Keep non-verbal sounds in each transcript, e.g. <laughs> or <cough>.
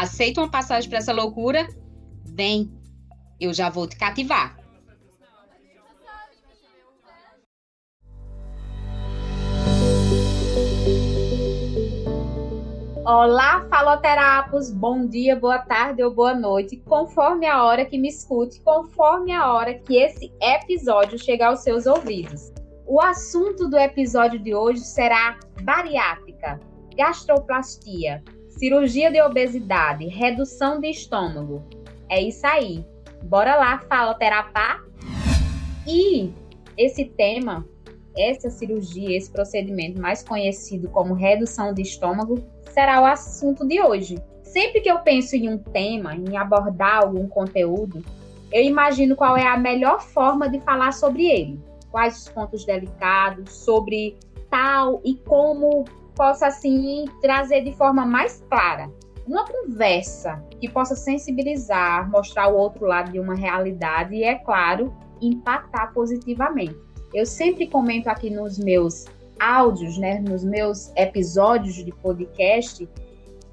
Aceita uma passagem para essa loucura? Vem, eu já vou te cativar. Olá, faloterapos! Bom dia, boa tarde ou boa noite, conforme a hora que me escute, conforme a hora que esse episódio chegar aos seus ouvidos. O assunto do episódio de hoje será bariátrica, gastroplastia, cirurgia de obesidade, redução de estômago. É isso aí. Bora lá, faloterapar. E esse tema, essa cirurgia, esse procedimento mais conhecido como redução de estômago, será o assunto de hoje. Sempre que eu penso em um tema, em abordar algum conteúdo, eu imagino qual é a melhor forma de falar sobre ele. Quais os pontos delicados, sobre tal e como possa assim trazer de forma mais clara uma conversa que possa sensibilizar, mostrar o outro lado de uma realidade e, é claro, impactar positivamente. Eu sempre comento aqui nos meus áudios, né, nos meus episódios de podcast,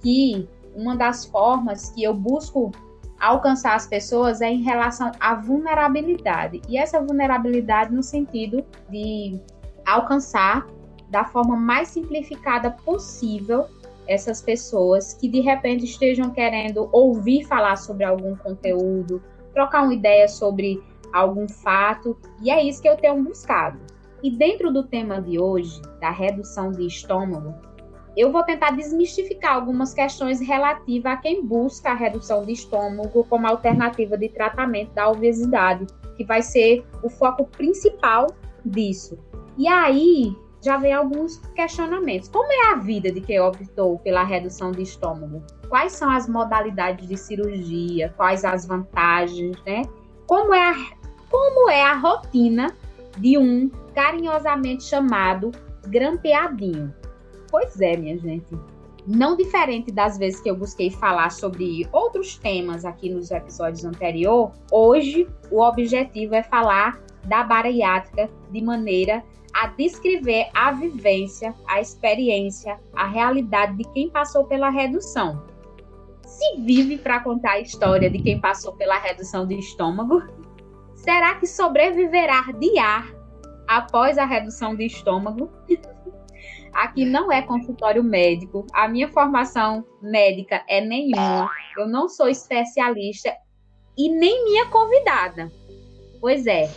que uma das formas que eu busco alcançar as pessoas é em relação à vulnerabilidade. E essa vulnerabilidade no sentido de alcançar da forma mais simplificada possível essas pessoas que de repente estejam querendo ouvir falar sobre algum conteúdo, trocar uma ideia sobre algum fato, e é isso que eu tenho buscado. E dentro do tema de hoje, da redução de estômago, eu vou tentar desmistificar algumas questões relativas a quem busca a redução de estômago como alternativa de tratamento da obesidade, que vai ser o foco principal disso. E aí, já vem alguns questionamentos. Como é a vida de quem optou pela redução de estômago? Quais são as modalidades de cirurgia? Quais as vantagens, né? Como é a, como é a rotina de um carinhosamente chamado grampeadinho? Pois é, minha gente. Não diferente das vezes que eu busquei falar sobre outros temas aqui nos episódios anteriores, hoje o objetivo é falar da bariátrica de maneira a descrever a vivência, a experiência, a realidade de quem passou pela redução. Se vive para contar a história de quem passou pela redução de estômago, será que sobreviverá de ar após a redução de estômago? Aqui não é consultório médico, a minha formação médica é nenhuma, eu não sou especialista e nem minha convidada. Pois é,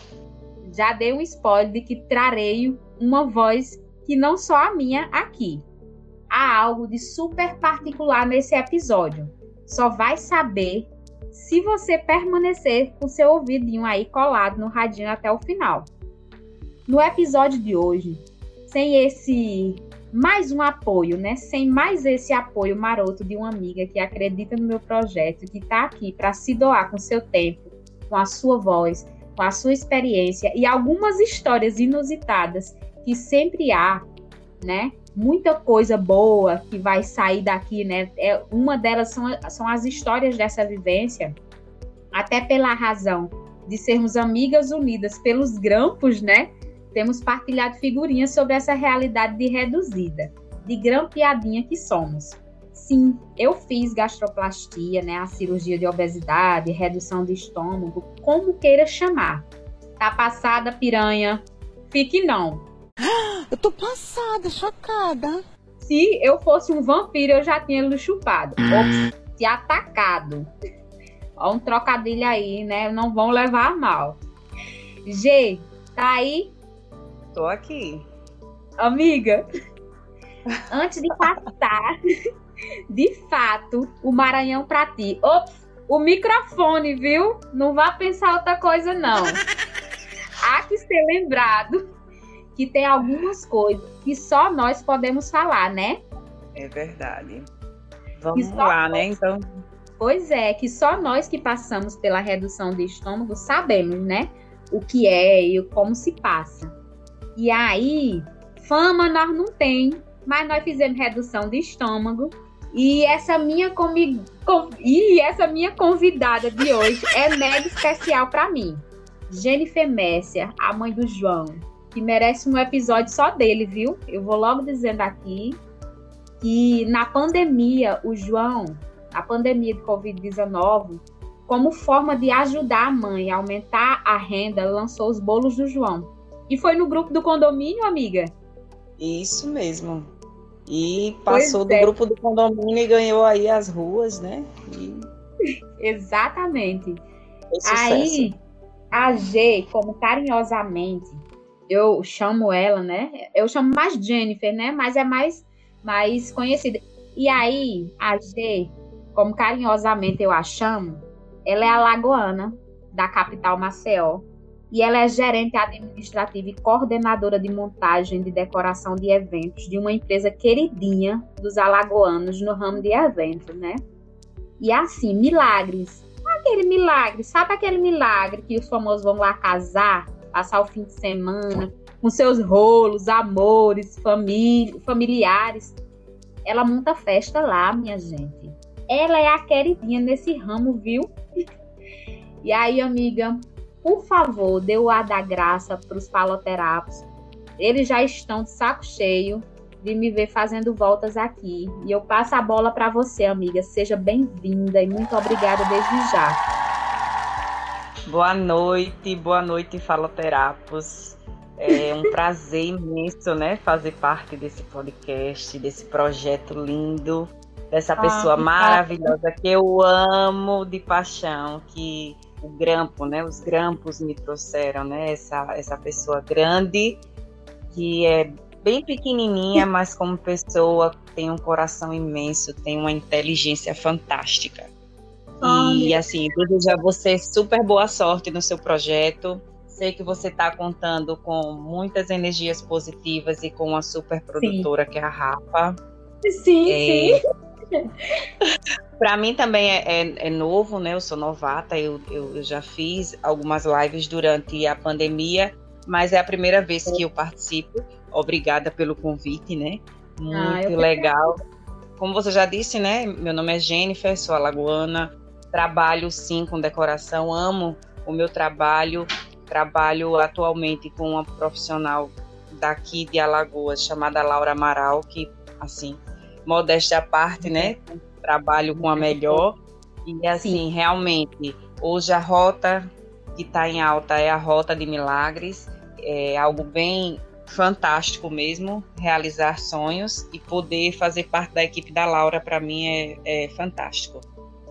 já dei um spoiler de que trarei uma voz que não só a minha aqui. Há algo de super particular nesse episódio. Só vai saber se você permanecer com seu ouvidinho aí colado no radinho até o final. No episódio de hoje, sem esse mais um apoio, né? Sem mais esse apoio maroto de uma amiga que acredita no meu projeto, que está aqui para se doar com seu tempo, com a sua voz, com a sua experiência e algumas histórias inusitadas que sempre há, né? Muita coisa boa que vai sair daqui, né? É, uma delas são, são as histórias dessa vivência, até pela razão de sermos amigas unidas pelos grampos, né? Temos partilhado figurinhas sobre essa realidade de reduzida, de grampeadinha que somos. Sim, eu fiz gastroplastia, né, a cirurgia de obesidade, redução de estômago, como queira chamar. Tá passada, piranha? Fique não. <gasps> Eu tô passada, chocada. Se eu fosse um vampiro, eu já tinha ele chupado. Ou se atacado. Ó, um trocadilho aí, né? Não vão levar a mal. G, tá aí? Tô aqui. Amiga, antes de passar <laughs> de fato, o Maranhão para ti. Ops, o microfone, viu? Não vá pensar outra coisa, não. Há que ser lembrado que tem algumas coisas que só nós podemos falar, né? É verdade. Vamos lá, né? Então. Pois é, que só nós que passamos pela redução de estômago sabemos, né? O que é e como se passa. E aí, fama nós não tem, mas nós fizemos redução de estômago. E essa minha comi... e essa minha convidada de hoje é mega especial para mim. Jennifer Messia, a mãe do João, que merece um episódio só dele, viu? Eu vou logo dizendo aqui que na pandemia, o João, a pandemia de Covid-19, como forma de ajudar a mãe a aumentar a renda, lançou os bolos do João. E foi no grupo do condomínio, amiga? Isso mesmo. E passou do é. grupo do condomínio e ganhou aí as ruas, né? E... <laughs> Exatamente. Aí, a G, como carinhosamente, eu chamo ela, né? Eu chamo mais Jennifer, né? Mas é mais, mais conhecida. E aí, a G, como carinhosamente eu a chamo, ela é alagoana, da capital Maceió e ela é gerente administrativa e coordenadora de montagem de decoração de eventos de uma empresa queridinha dos alagoanos no ramo de eventos, né? E assim, milagres. Aquele milagre, sabe aquele milagre que os famosos vão lá casar, passar o fim de semana, com seus rolos, amores, família, familiares. Ela monta festa lá, minha gente. Ela é a queridinha nesse ramo, viu? <laughs> E aí, amiga, por favor, dê o ar da graça para os faloterapos. Eles já estão de saco cheio de me ver fazendo voltas aqui. E eu passo a bola para você, amiga. Seja bem-vinda e muito obrigada desde já. Boa noite, boa noite, faloterapos. É um <laughs> prazer imenso, né, fazer parte desse podcast, desse projeto lindo, dessa ah, pessoa maravilhosa que eu amo de paixão, que o grampo, né? Os grampos me trouxeram, né? Essa, essa pessoa grande que é bem pequenininha, mas como pessoa tem um coração imenso, tem uma inteligência fantástica. E assim, desejo a você super boa sorte no seu projeto. Sei que você está contando com muitas energias positivas e com uma super produtora sim. que é a Rafa. Sim, é... sim. <laughs> Para mim também é, é, é, novo, né? Eu sou novata, eu, eu, eu, já fiz algumas lives durante a pandemia, mas é a primeira vez que eu participo. Obrigada pelo convite, né? Muito ah, legal. Como você já disse, né? Meu nome é Jennifer, sou alagoana, trabalho sim com decoração, amo o meu trabalho. Trabalho atualmente com uma profissional daqui de Alagoas chamada Laura Amaral, que assim modéstia à parte, né? Trabalho com a melhor. E assim, Sim. realmente, hoje a rota que está em alta é a rota de milagres. É algo bem fantástico mesmo, realizar sonhos e poder fazer parte da equipe da Laura, para mim, é, é fantástico.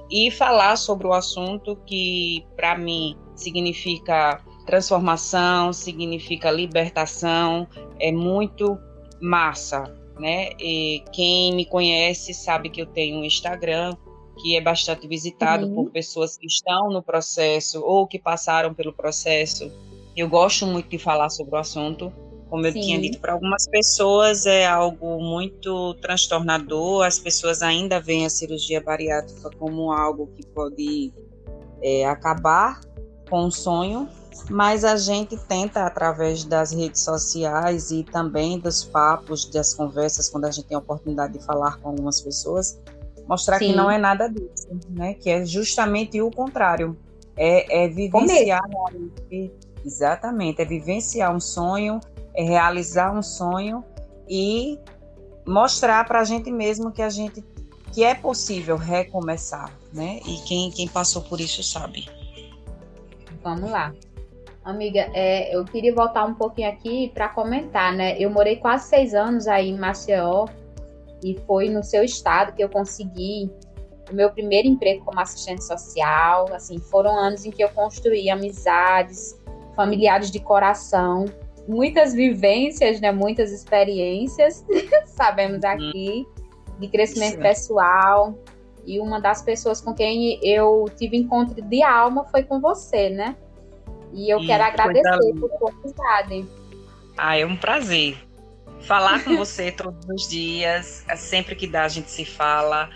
E falar sobre o assunto que, para mim, significa transformação, significa libertação, é muito massa, né? E quem me conhece sabe que eu tenho um Instagram que é bastante visitado uhum. por pessoas que estão no processo ou que passaram pelo processo. Eu gosto muito de falar sobre o assunto. Como eu Sim. tinha dito para algumas pessoas, é algo muito transtornador. As pessoas ainda veem a cirurgia bariátrica como algo que pode é, acabar com o sonho, mas a gente tenta, através das redes sociais e também dos papos, das conversas, quando a gente tem a oportunidade de falar com algumas pessoas, mostrar Sim. que não é nada disso, né? Que é justamente o contrário. É, é vivenciar exatamente, é vivenciar um sonho, é realizar um sonho e mostrar para a gente mesmo que a gente que é possível recomeçar, né? E quem, quem passou por isso sabe. Vamos lá. Amiga, é, eu queria voltar um pouquinho aqui para comentar, né? Eu morei quase seis anos aí em Maceió e foi no seu estado que eu consegui o meu primeiro emprego como assistente social. Assim, foram anos em que eu construí amizades, familiares de coração, muitas vivências, né? Muitas experiências, <laughs> sabemos aqui, de crescimento Sim. pessoal. E uma das pessoas com quem eu tive encontro de alma foi com você, né? E eu e quero agradecer por sua amizade. Ah, é um prazer. Falar com você <laughs> todos os dias, é sempre que dá a gente se fala.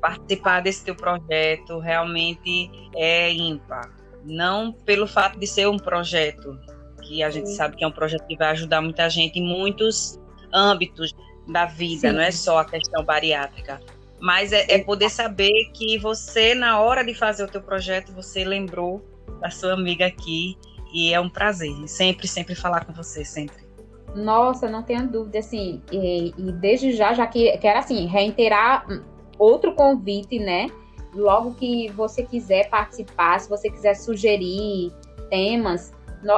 participar desse teu projeto realmente é ímpar. Não pelo fato de ser um projeto, que a gente Sim. sabe que é um projeto que vai ajudar muita gente em muitos âmbitos da vida, Sim. não é só a questão bariátrica. Mas é, é, poder saber que você, na hora de fazer o teu projeto, você lembrou da sua amiga aqui. E é um prazer. Sempre, sempre falar com você, sempre. Nossa, não tenha dúvida, assim, e, e desde já, já que quero, assim, reiterar outro convite, né? Logo que você quiser participar, se você quiser sugerir temas,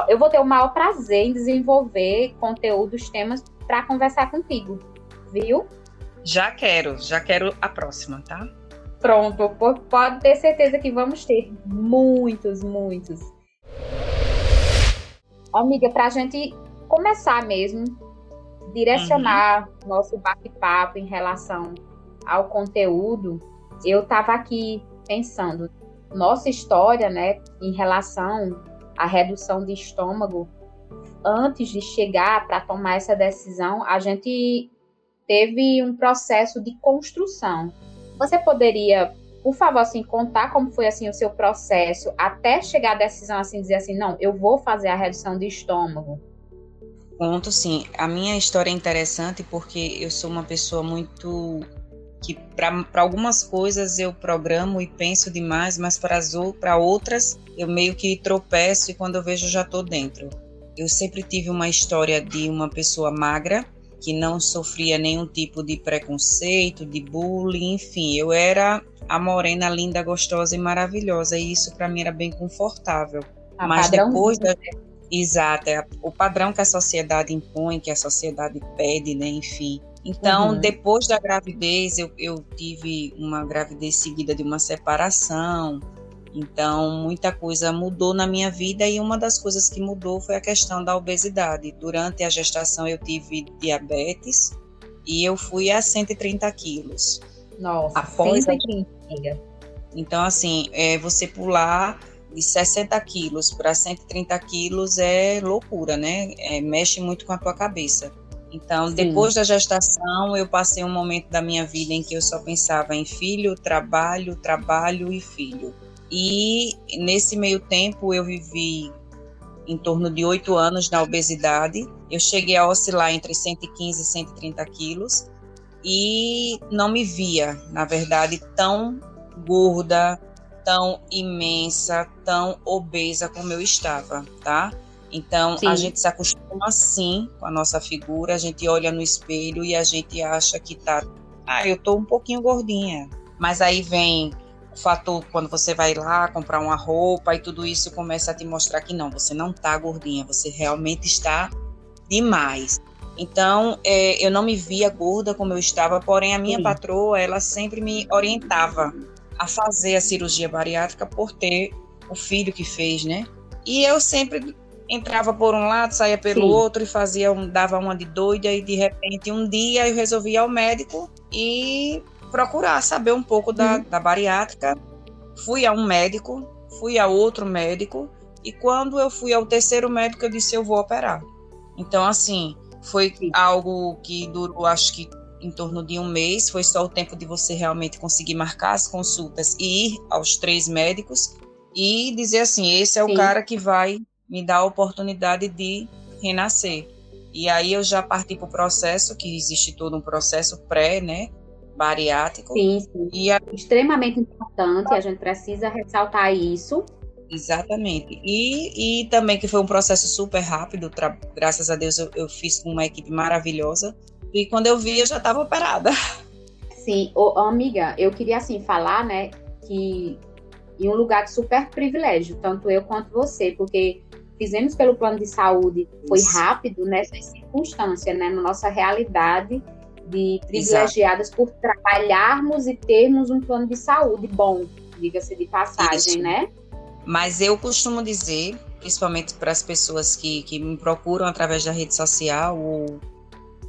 eu vou ter o maior prazer em desenvolver conteúdos, temas para conversar contigo, viu? Já quero, já quero a próxima, tá? Pronto, pode ter certeza que vamos ter muitos, muitos. Amiga, para a gente começar mesmo, direcionar uhum. nosso bate-papo em relação ao conteúdo, eu estava aqui pensando, nossa história, né, em relação à redução de estômago, antes de chegar para tomar essa decisão, a gente teve um processo de construção. Você poderia, por favor, assim, contar como foi assim o seu processo até chegar à decisão assim, dizer assim, não, eu vou fazer a redução de estômago? Conto sim. A minha história é interessante porque eu sou uma pessoa muito que para algumas coisas eu programo e penso demais, mas para outras eu meio que tropeço e quando eu vejo já estou dentro. Eu sempre tive uma história de uma pessoa magra que não sofria nenhum tipo de preconceito, de bullying, enfim, eu era a morena linda, gostosa e maravilhosa e isso para mim era bem confortável. A mas depois da Exato, é o padrão que a sociedade impõe, que a sociedade pede, né? Enfim. Então, uhum. depois da gravidez, eu, eu tive uma gravidez seguida de uma separação. Então, muita coisa mudou na minha vida e uma das coisas que mudou foi a questão da obesidade. Durante a gestação, eu tive diabetes e eu fui a 130 quilos. Nossa, após 130. A... Então, assim, é, você pular de 60 quilos para 130 quilos é loucura, né? É, mexe muito com a tua cabeça. Então, Sim. depois da gestação, eu passei um momento da minha vida em que eu só pensava em filho, trabalho, trabalho e filho. E nesse meio tempo, eu vivi em torno de oito anos na obesidade. Eu cheguei a oscilar entre 115 e 130 quilos e não me via, na verdade, tão gorda, tão imensa, tão obesa como eu estava, tá? Então, Sim. a gente se acostuma assim com a nossa figura, a gente olha no espelho e a gente acha que tá, ah, eu tô um pouquinho gordinha. Mas aí vem o fator quando você vai lá comprar uma roupa e tudo isso começa a te mostrar que não, você não tá gordinha, você realmente está demais. Então, é, eu não me via gorda como eu estava, porém a minha Sim. patroa, ela sempre me orientava a fazer a cirurgia bariátrica por ter o filho que fez, né? E eu sempre entrava por um lado, saía pelo Sim. outro e fazia um, dava uma de doida e de repente um dia eu resolvi ir ao médico e procurar saber um pouco da, uhum. da bariátrica. Fui a um médico, fui a outro médico e quando eu fui ao terceiro médico eu disse eu vou operar. Então assim foi Sim. algo que durou acho que em torno de um mês, foi só o tempo de você realmente conseguir marcar as consultas e ir aos três médicos e dizer assim: esse é Sim. o cara que vai me dar a oportunidade de renascer. E aí eu já parti para o processo, que existe todo um processo pré, né? Bariátrico. Sim, sim. E a... Extremamente importante, a gente precisa ressaltar isso. Exatamente. E, e também que foi um processo super rápido, graças a Deus eu, eu fiz com uma equipe maravilhosa. E quando eu vi, eu já estava operada. Sim, Ô, amiga, eu queria assim falar, né, que em um lugar de super privilégio, tanto eu quanto você, porque fizemos pelo plano de saúde, foi Isso. rápido nessa circunstância, né, na nossa realidade de privilegiadas Exato. por trabalharmos e termos um plano de saúde bom, diga-se de passagem, Isso. né? Mas eu costumo dizer, principalmente para as pessoas que, que me procuram através da rede social ou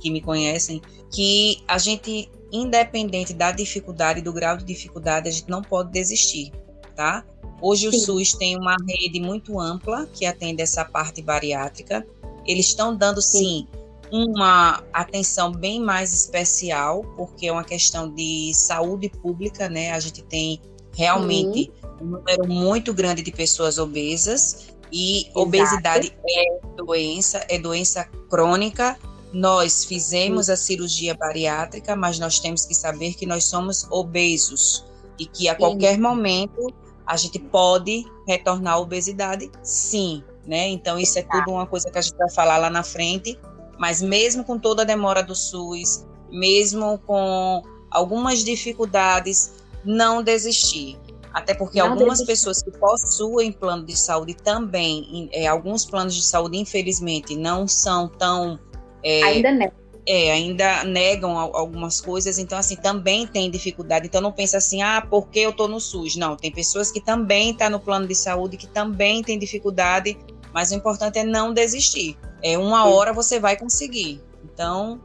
que me conhecem, que a gente, independente da dificuldade, do grau de dificuldade, a gente não pode desistir, tá? Hoje Sim. o SUS tem uma rede muito ampla que atende essa parte bariátrica. Eles estão dando, sim, sim uma atenção bem mais especial, porque é uma questão de saúde pública, né? A gente tem realmente uhum. um número muito grande de pessoas obesas e Exato. obesidade é doença, é doença crônica. Nós fizemos a cirurgia bariátrica, mas nós temos que saber que nós somos obesos e que a qualquer momento a gente pode retornar à obesidade, sim, né? Então isso é tudo uma coisa que a gente vai falar lá na frente, mas mesmo com toda a demora do SUS, mesmo com algumas dificuldades, não desistir. Até porque não algumas desistir. pessoas que possuem plano de saúde também, é, alguns planos de saúde, infelizmente, não são tão. É, Ainda não é, ainda negam algumas coisas, então assim, também tem dificuldade. Então não pensa assim, ah, porque eu tô no SUS. Não, tem pessoas que também estão tá no plano de saúde, que também tem dificuldade, mas o importante é não desistir. É uma hora você vai conseguir. Então,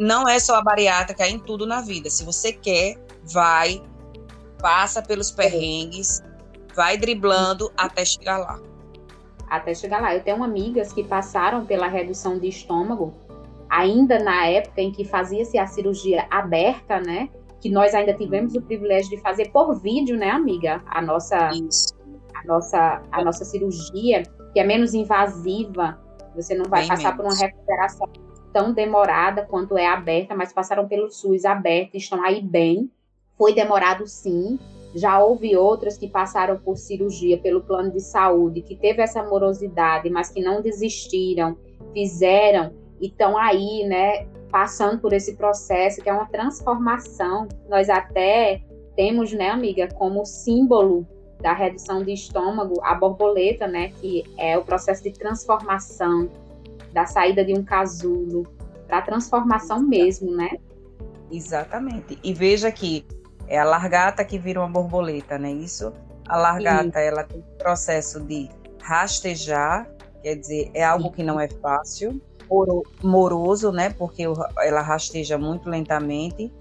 não é só a bariátrica, é em tudo na vida. Se você quer, vai, passa pelos perrengues, vai driblando até chegar lá. Até chegar lá. Eu tenho amigas que passaram pela redução de estômago ainda na época em que fazia-se a cirurgia aberta, né? Que nós ainda tivemos o privilégio de fazer por vídeo, né, amiga? A nossa, Isso. a nossa, a nossa cirurgia, que é menos invasiva. Você não vai Bem passar menos. por uma recuperação tão demorada quanto é aberta, mas passaram pelo SUS aberto, estão aí bem. Foi demorado sim. Já houve outras que passaram por cirurgia pelo plano de saúde, que teve essa morosidade, mas que não desistiram, fizeram e estão aí, né, passando por esse processo que é uma transformação. Nós até temos, né, amiga, como símbolo da redução de estômago a borboleta, né, que é o processo de transformação da saída de um casulo para a transformação mesmo, né? Exatamente. E veja que é a largata que vira uma borboleta, né? Isso. A largata, ela tem um processo de rastejar, quer dizer, é algo que não é fácil, moroso, né? Porque ela rasteja muito lentamente,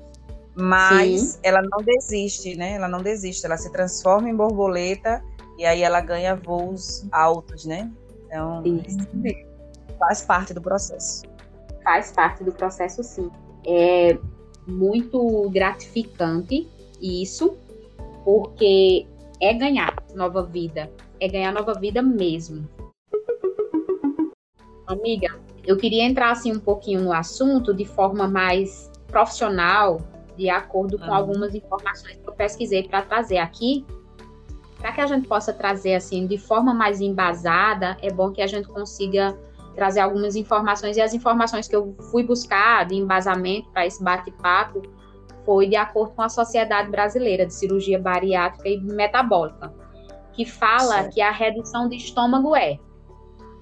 mas Sim. ela não desiste, né? Ela não desiste, ela se transforma em borboleta e aí ela ganha voos altos, né? Então, Isso. faz parte do processo. Faz parte do processo, sim. É muito gratificante isso, porque é ganhar nova vida, é ganhar nova vida mesmo. Amiga, eu queria entrar assim um pouquinho no assunto de forma mais profissional, de acordo com uhum. algumas informações que eu pesquisei para trazer aqui, para que a gente possa trazer assim de forma mais embasada, é bom que a gente consiga trazer algumas informações e as informações que eu fui buscar de embasamento para esse bate-papo foi de acordo com a Sociedade Brasileira de Cirurgia Bariátrica e Metabólica, que fala certo. que a redução de estômago é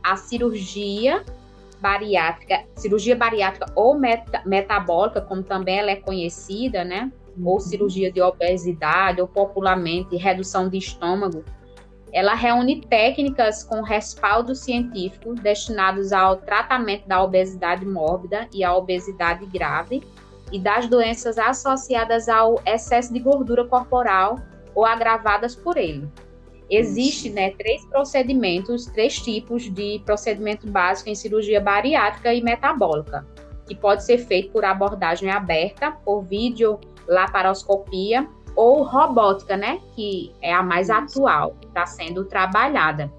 a cirurgia bariátrica, cirurgia bariátrica ou meta, metabólica, como também ela é conhecida, né? Ou uhum. cirurgia de obesidade, ou popularmente redução de estômago, ela reúne técnicas com respaldo científico destinados ao tratamento da obesidade mórbida e à obesidade grave e das doenças associadas ao excesso de gordura corporal ou agravadas por ele. Existe, né, três procedimentos, três tipos de procedimento básico em cirurgia bariátrica e metabólica, que pode ser feito por abordagem aberta, por vídeo laparoscopia ou robótica, né, que é a mais atual, está sendo trabalhada,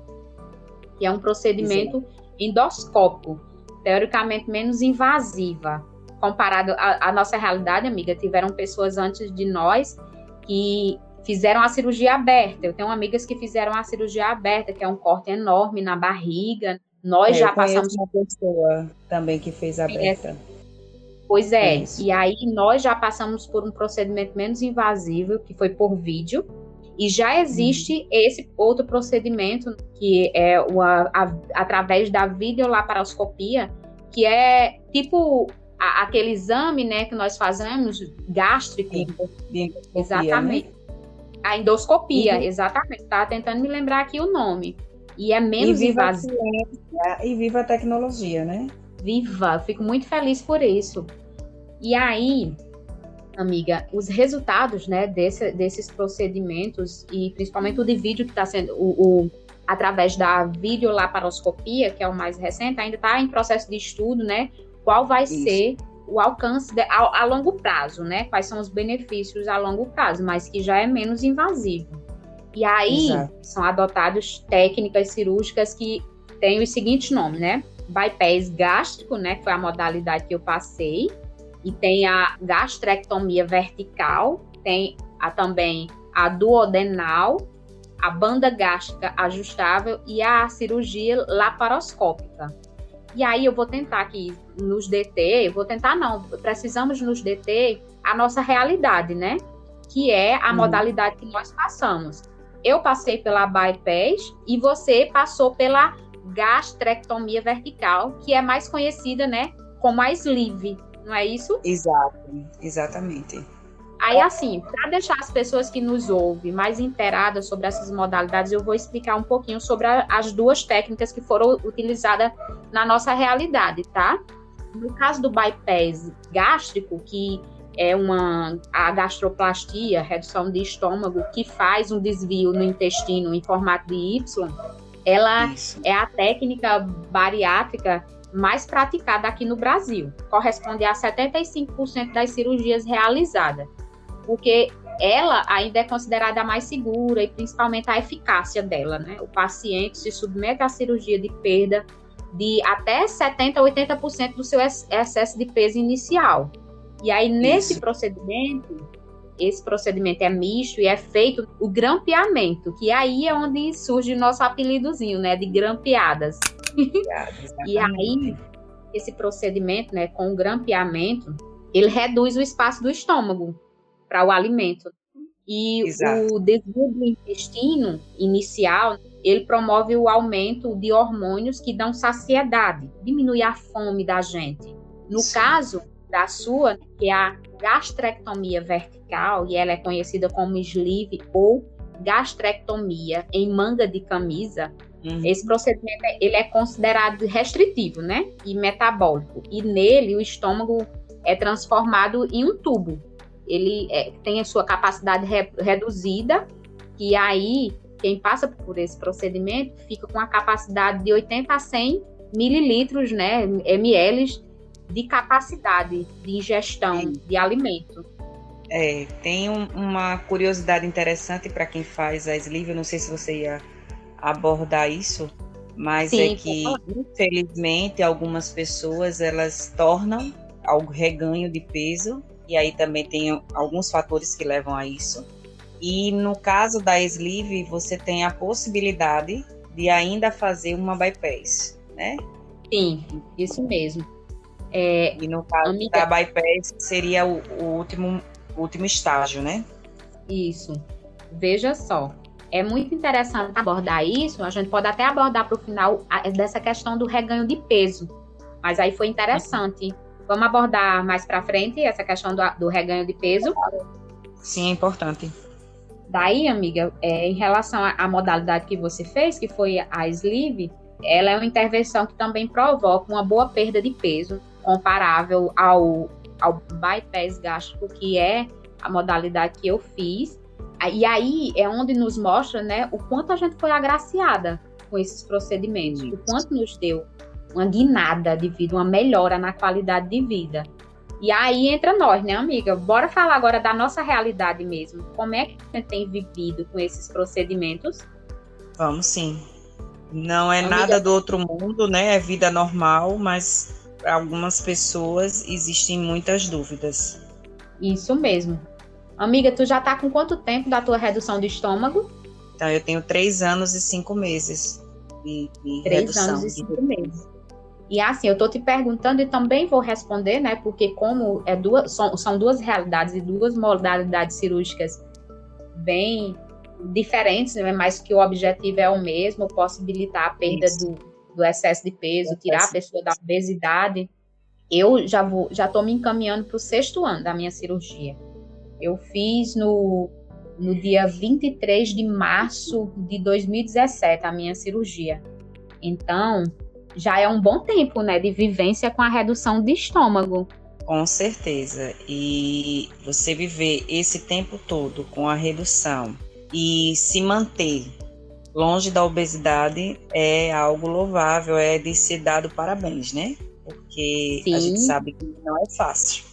que é um procedimento endoscópico, teoricamente menos invasiva, comparado à nossa realidade, amiga. Tiveram pessoas antes de nós que fizeram a cirurgia aberta. Eu tenho amigas que fizeram a cirurgia aberta, que é um corte enorme na barriga. Nós é, já passamos uma pessoa também que fez aberta. Pois é, Isso. e aí nós já passamos por um procedimento menos invasivo, que foi por vídeo, e já existe hum. esse outro procedimento, que é uma, a, através da videolaparoscopia, que é tipo a, aquele exame né, que nós fazemos gástrico. Exatamente. Né? A endoscopia, uhum. exatamente. Estava tentando me lembrar aqui o nome. E é menos e invasivo. E viva a tecnologia, né? Viva! Fico muito feliz por isso. E aí, amiga, os resultados, né, desse, desses procedimentos e principalmente o de vídeo que está sendo o, o, através da videolaparoscopia, que é o mais recente, ainda está em processo de estudo, né? qual vai Isso. ser o alcance de, a, a, longo prazo, né? Quais são os benefícios a longo prazo, mas que já é menos invasivo. E aí Exato. são adotadas técnicas cirúrgicas que têm os seguintes nomes, né? Bypass gástrico, né? Foi a modalidade que eu passei. E tem a gastrectomia vertical, tem a, também a duodenal, a banda gástrica ajustável e a cirurgia laparoscópica. E aí eu vou tentar aqui nos deter, eu vou tentar não, precisamos nos deter a nossa realidade, né? Que é a uhum. modalidade que nós passamos. Eu passei pela bypass e você passou pela gastrectomia vertical, que é mais conhecida, né, como a sleeve, não é isso? Exato, exatamente. Aí, assim, para deixar as pessoas que nos ouvem mais inteiradas sobre essas modalidades, eu vou explicar um pouquinho sobre a, as duas técnicas que foram utilizadas na nossa realidade, tá? No caso do bypass gástrico, que é uma a gastroplastia, redução de estômago, que faz um desvio no intestino em formato de Y, ela Isso. é a técnica bariátrica mais praticada aqui no Brasil. Corresponde a 75% das cirurgias realizadas porque ela ainda é considerada a mais segura e principalmente a eficácia dela, né? O paciente se submete à cirurgia de perda de até 70 a 80% do seu excesso de peso inicial. E aí nesse Isso. procedimento, esse procedimento é misto e é feito o grampeamento, que aí é onde surge o nosso apelidozinho, né, de grampeadas. e aí esse procedimento, né, com o grampeamento, ele reduz o espaço do estômago para o alimento. E Exato. o desvio do intestino inicial, ele promove o aumento de hormônios que dão saciedade, diminui a fome da gente. No Sim. caso da sua, que é a gastrectomia vertical, e ela é conhecida como sleeve ou gastrectomia em manga de camisa, uhum. esse procedimento ele é considerado restritivo, né? E metabólico. E nele o estômago é transformado em um tubo ele é, tem a sua capacidade re, reduzida, e aí quem passa por esse procedimento fica com a capacidade de 80 a 100 mililitros, né, ml de capacidade de ingestão Sim. de alimento. É, tem um, uma curiosidade interessante para quem faz a sleeve, eu não sei se você ia abordar isso, mas Sim, é que infelizmente algumas pessoas elas tornam ao reganho de peso e aí também tem alguns fatores que levam a isso. E no caso da sleeve, você tem a possibilidade de ainda fazer uma bypass, né? Sim, isso mesmo. É, e no caso amiga... da bypass seria o, o último, último estágio, né? Isso. Veja só, é muito interessante abordar isso. A gente pode até abordar para o final dessa questão do reganho de peso. Mas aí foi interessante Vamos abordar mais para frente essa questão do, do, reganho de peso. Sim, é importante. Daí, amiga, é, em relação à modalidade que você fez, que foi a sleeve, ela é uma intervenção que também provoca uma boa perda de peso, comparável ao, ao bypass gástrico, que é a modalidade que eu fiz. E aí é onde nos mostra né, o quanto a gente foi agraciada com esses procedimentos, o quanto nos deu uma guinada de vida, uma melhora na qualidade de vida. E aí entra nós, né, amiga? Bora falar agora da nossa realidade mesmo. Como é que a gente tem vivido com esses procedimentos? Vamos sim. Não é amiga, nada do outro mundo, né? É vida normal, mas para algumas pessoas existem muitas dúvidas. Isso mesmo. Amiga, tu já tá com quanto tempo da tua redução do estômago? Então, eu tenho três anos e cinco meses de, de três redução. Três anos e cinco meses. E assim, eu estou te perguntando e também vou responder, né? Porque como é duas, são, são duas realidades e duas modalidades cirúrgicas bem diferentes, né? mas que o objetivo é o mesmo, possibilitar a perda do, do, excesso de peso, tirar a pessoa da obesidade. Eu já vou, já estou me encaminhando para o sexto ano da minha cirurgia. Eu fiz no, no dia 23 de março de 2017 a minha cirurgia. Então, já é um bom tempo, né, de vivência com a redução de estômago. Com certeza. E você viver esse tempo todo com a redução e se manter longe da obesidade é algo louvável, é de ser dado parabéns, né? Porque Sim. a gente sabe que não é fácil.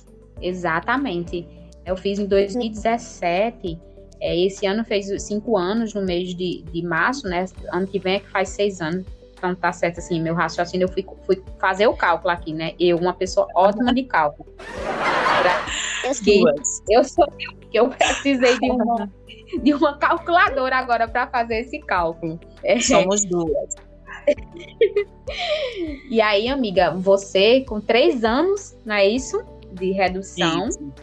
Exatamente. Eu fiz em 2017. É, esse ano fez cinco anos no mês de, de março, né? Ano que vem é que faz seis anos. Então tá certo assim, meu raciocínio, eu fui, fui fazer o cálculo aqui, né? Eu, uma pessoa ótima de cálculo. que eu sou que eu precisei de uma, de uma calculadora agora para fazer esse cálculo. É. Somos duas. <laughs> e aí, amiga, você com três anos, não é isso? De redução. Isso.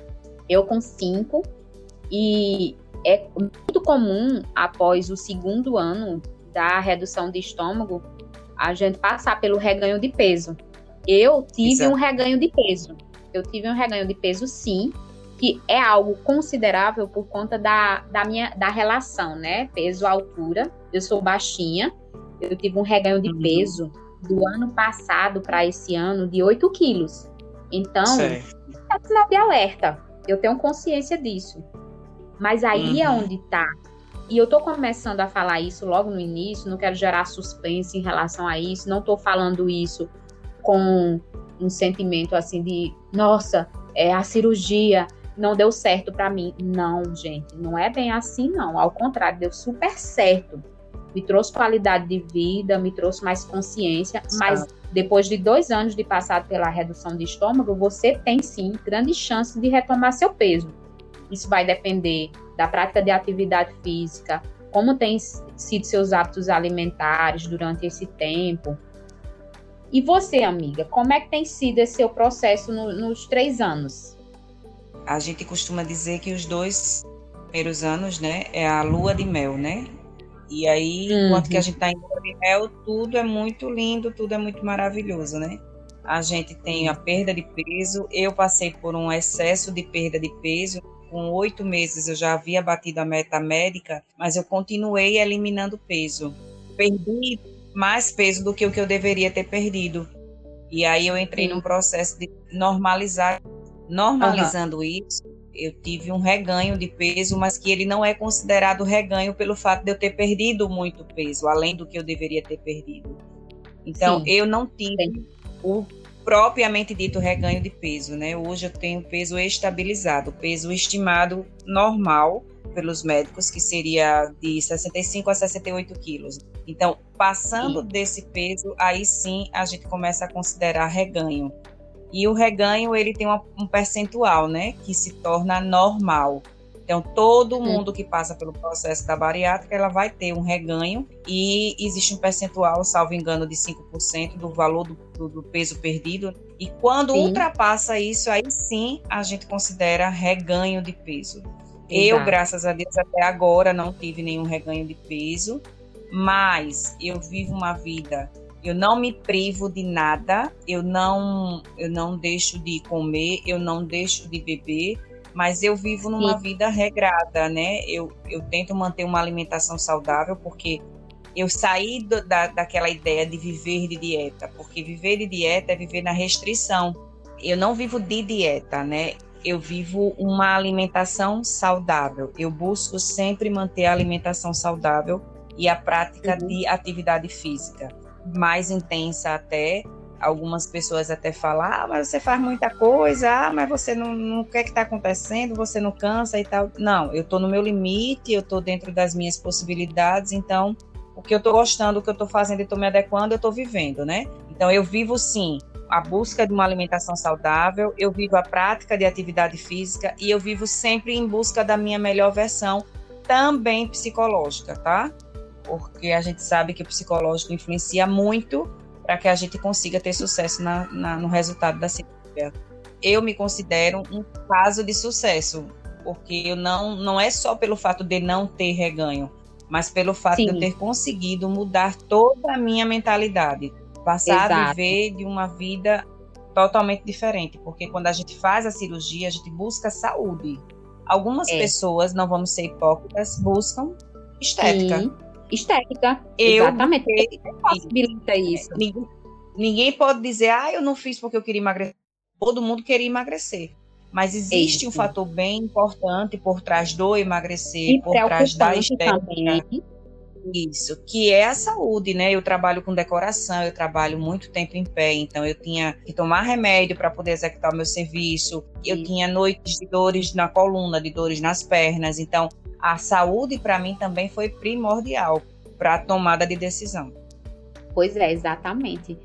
Eu com cinco. E é muito comum, após o segundo ano da redução de estômago, a gente passar pelo reganho de peso. Eu tive Exato. um reganho de peso. Eu tive um reganho de peso, sim, que é algo considerável por conta da, da minha da relação, né? Peso-altura. Eu sou baixinha. Eu tive um reganho de uhum. peso do ano passado para esse ano de 8 quilos. Então, é sinal de alerta. Eu tenho consciência disso. Mas aí é uhum. é onde está e eu tô começando a falar isso logo no início, não quero gerar suspense em relação a isso, não tô falando isso com um sentimento assim de, nossa, é a cirurgia não deu certo para mim. Não, gente, não é bem assim não. Ao contrário, deu super certo. Me trouxe qualidade de vida, me trouxe mais consciência, mas depois de dois anos de passado pela redução de estômago, você tem sim grande chance de retomar seu peso. Isso vai depender da prática de atividade física, como têm sido seus hábitos alimentares durante esse tempo. E você, amiga, como é que tem sido esse seu processo no, nos três anos? A gente costuma dizer que os dois primeiros anos, né, é a lua de mel, né? E aí, uhum. enquanto que a gente está em lua de mel, tudo é muito lindo, tudo é muito maravilhoso, né? A gente tem a perda de peso. Eu passei por um excesso de perda de peso com oito meses eu já havia batido a meta médica, mas eu continuei eliminando peso. Perdi mais peso do que o que eu deveria ter perdido. E aí eu entrei Sim. num processo de normalizar. Normalizando uhum. isso, eu tive um reganho de peso, mas que ele não é considerado reganho pelo fato de eu ter perdido muito peso, além do que eu deveria ter perdido. Então, Sim. eu não tive Sim. o propriamente dito reganho de peso, né? Hoje eu tenho peso estabilizado, peso estimado normal pelos médicos, que seria de 65 a 68 quilos. Então, passando sim. desse peso, aí sim a gente começa a considerar reganho. E o reganho, ele tem uma, um percentual, né? Que se torna normal. Então, todo mundo que passa pelo processo da bariátrica, ela vai ter um reganho e existe um percentual, salvo engano, de 5% do valor do, do, do, peso perdido. E quando sim. ultrapassa isso, aí sim a gente considera reganho de peso. Exato. Eu, graças a Deus, até agora não tive nenhum reganho de peso, mas eu vivo uma vida eu não me privo de nada, eu não eu não deixo de comer, eu não deixo de beber, mas eu vivo numa Sim. vida regrada, né? Eu, eu tento manter uma alimentação saudável, porque eu saí do, da, daquela ideia de viver de dieta, porque viver de dieta é viver na restrição. Eu não vivo de dieta, né? Eu vivo uma alimentação saudável. Eu busco sempre manter a alimentação saudável e a prática uhum. de atividade física mais intensa até, algumas pessoas até falam, ah, mas você faz muita coisa, ah, mas você não, não quer que está acontecendo, você não cansa e tal. Não, eu estou no meu limite, eu estou dentro das minhas possibilidades, então o que eu estou gostando, o que eu estou fazendo e estou me adequando, eu estou vivendo, né? Então eu vivo sim a busca de uma alimentação saudável, eu vivo a prática de atividade física e eu vivo sempre em busca da minha melhor versão, também psicológica, tá? Porque a gente sabe que o psicológico influencia muito para que a gente consiga ter sucesso na, na, no resultado da cirurgia. Eu me considero um caso de sucesso, porque eu não, não é só pelo fato de não ter reganho, mas pelo fato Sim. de eu ter conseguido mudar toda a minha mentalidade, passar Exato. a viver de uma vida totalmente diferente, porque quando a gente faz a cirurgia, a gente busca saúde. Algumas é. pessoas, não vamos ser hipócritas, buscam estética. Sim estética. Eu Exatamente. Porque possibilita isso. Ninguém, ninguém, pode dizer, ah, eu não fiz porque eu queria emagrecer. Todo mundo queria emagrecer. Mas existe um fator bem importante por trás do emagrecer, e por trás da estética. Também. Isso, que é a saúde, né? Eu trabalho com decoração, eu trabalho muito tempo em pé, então eu tinha que tomar remédio para poder executar o meu serviço. Eu Sim. tinha noites de dores na coluna, de dores nas pernas. Então, a saúde para mim também foi primordial para a tomada de decisão. Pois é, exatamente.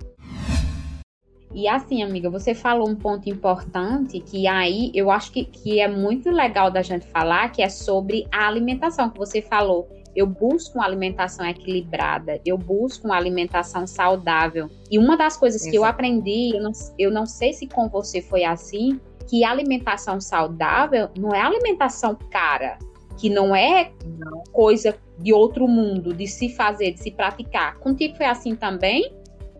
E assim, amiga, você falou um ponto importante que aí eu acho que, que é muito legal da gente falar, que é sobre a alimentação que você falou. Eu busco uma alimentação equilibrada, eu busco uma alimentação saudável. E uma das coisas Exato. que eu aprendi, eu não, eu não sei se com você foi assim, que alimentação saudável não é alimentação cara, que não é coisa de outro mundo, de se fazer, de se praticar. Contigo foi assim também?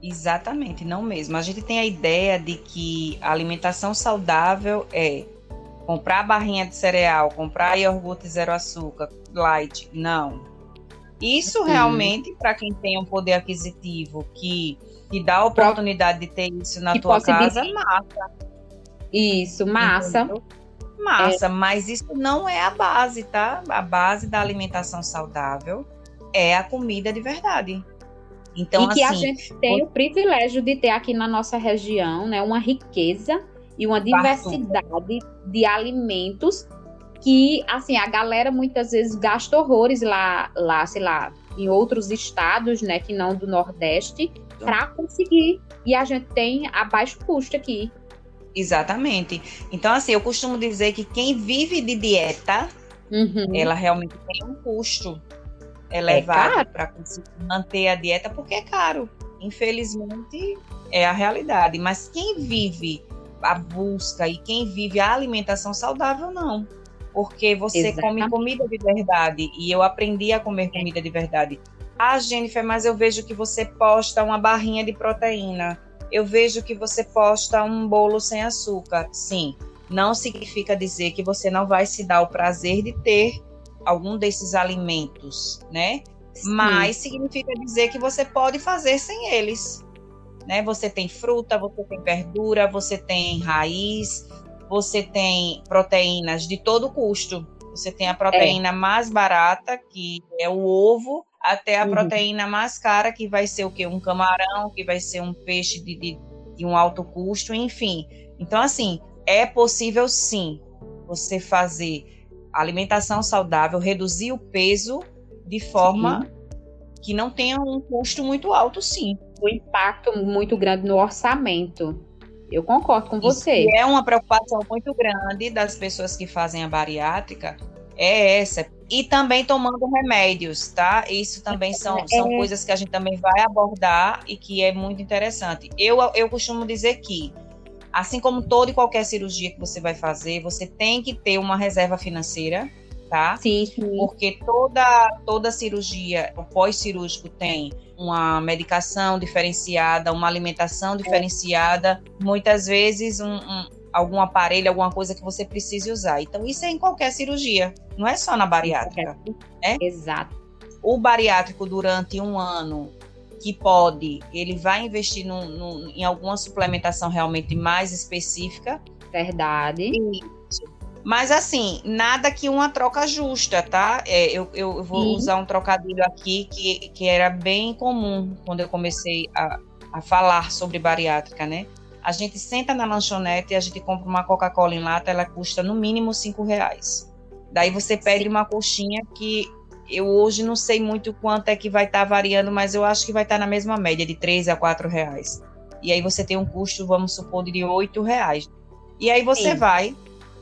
Exatamente, não mesmo. A gente tem a ideia de que a alimentação saudável é comprar barrinha de cereal, comprar iogurte zero açúcar, light. Não. Isso realmente, para quem tem um poder aquisitivo que, que dá a oportunidade de ter isso na que tua casa, massa. Isso, massa. Entendeu? Massa, é. mas isso não é a base, tá? A base da alimentação saudável é a comida de verdade. Então, e que assim, a gente tem o privilégio de ter aqui na nossa região, né, uma riqueza e uma diversidade de alimentos que, assim, a galera muitas vezes gasta horrores lá, lá, sei lá, em outros estados, né, que não do Nordeste, para conseguir. E a gente tem a baixo custo aqui. Exatamente. Então, assim, eu costumo dizer que quem vive de dieta, uhum. ela realmente tem um custo elevado é para conseguir manter a dieta, porque é caro. Infelizmente, é a realidade. Mas quem vive a busca e quem vive a alimentação saudável, não. Porque você Exatamente. come comida de verdade. E eu aprendi a comer comida de verdade. Ah, Jennifer, mas eu vejo que você posta uma barrinha de proteína. Eu vejo que você posta um bolo sem açúcar. Sim, não significa dizer que você não vai se dar o prazer de ter algum desses alimentos, né? Sim. Mas significa dizer que você pode fazer sem eles. Né? Você tem fruta, você tem verdura, você tem raiz, você tem proteínas de todo custo. Você tem a proteína é. mais barata, que é o ovo, até a uhum. proteína mais cara, que vai ser o quê? Um camarão, que vai ser um peixe de, de, de um alto custo, enfim. Então, assim, é possível sim você fazer alimentação saudável, reduzir o peso de forma sim. que não tenha um custo muito alto, sim. O impacto muito grande no orçamento. Eu concordo com você. é uma preocupação muito grande das pessoas que fazem a bariátrica, é essa. E também tomando remédios, tá? Isso também são, é. são coisas que a gente também vai abordar e que é muito interessante. Eu, eu costumo dizer que Assim como toda e qualquer cirurgia que você vai fazer, você tem que ter uma reserva financeira, tá? Sim, sim. Porque toda, toda cirurgia, o pós-cirúrgico tem uma medicação diferenciada, uma alimentação é. diferenciada, muitas vezes um, um, algum aparelho, alguma coisa que você precise usar. Então, isso é em qualquer cirurgia, não é só na bariátrica. Né? Exato. O bariátrico, durante um ano, que pode, ele vai investir no, no, em alguma suplementação realmente mais específica. Verdade. Isso. Mas assim, nada que uma troca justa, tá? É, eu, eu, vou Sim. usar um trocadilho aqui que, que era bem comum quando eu comecei a, a falar sobre bariátrica, né? A gente senta na lanchonete e a gente compra uma Coca-Cola em lata, ela custa no mínimo cinco reais. Daí você pede Sim. uma coxinha que eu hoje não sei muito quanto é que vai estar tá variando, mas eu acho que vai estar tá na mesma média, de 3 a 4 reais. E aí você tem um custo, vamos supor, de 8 reais. E aí você Sim. vai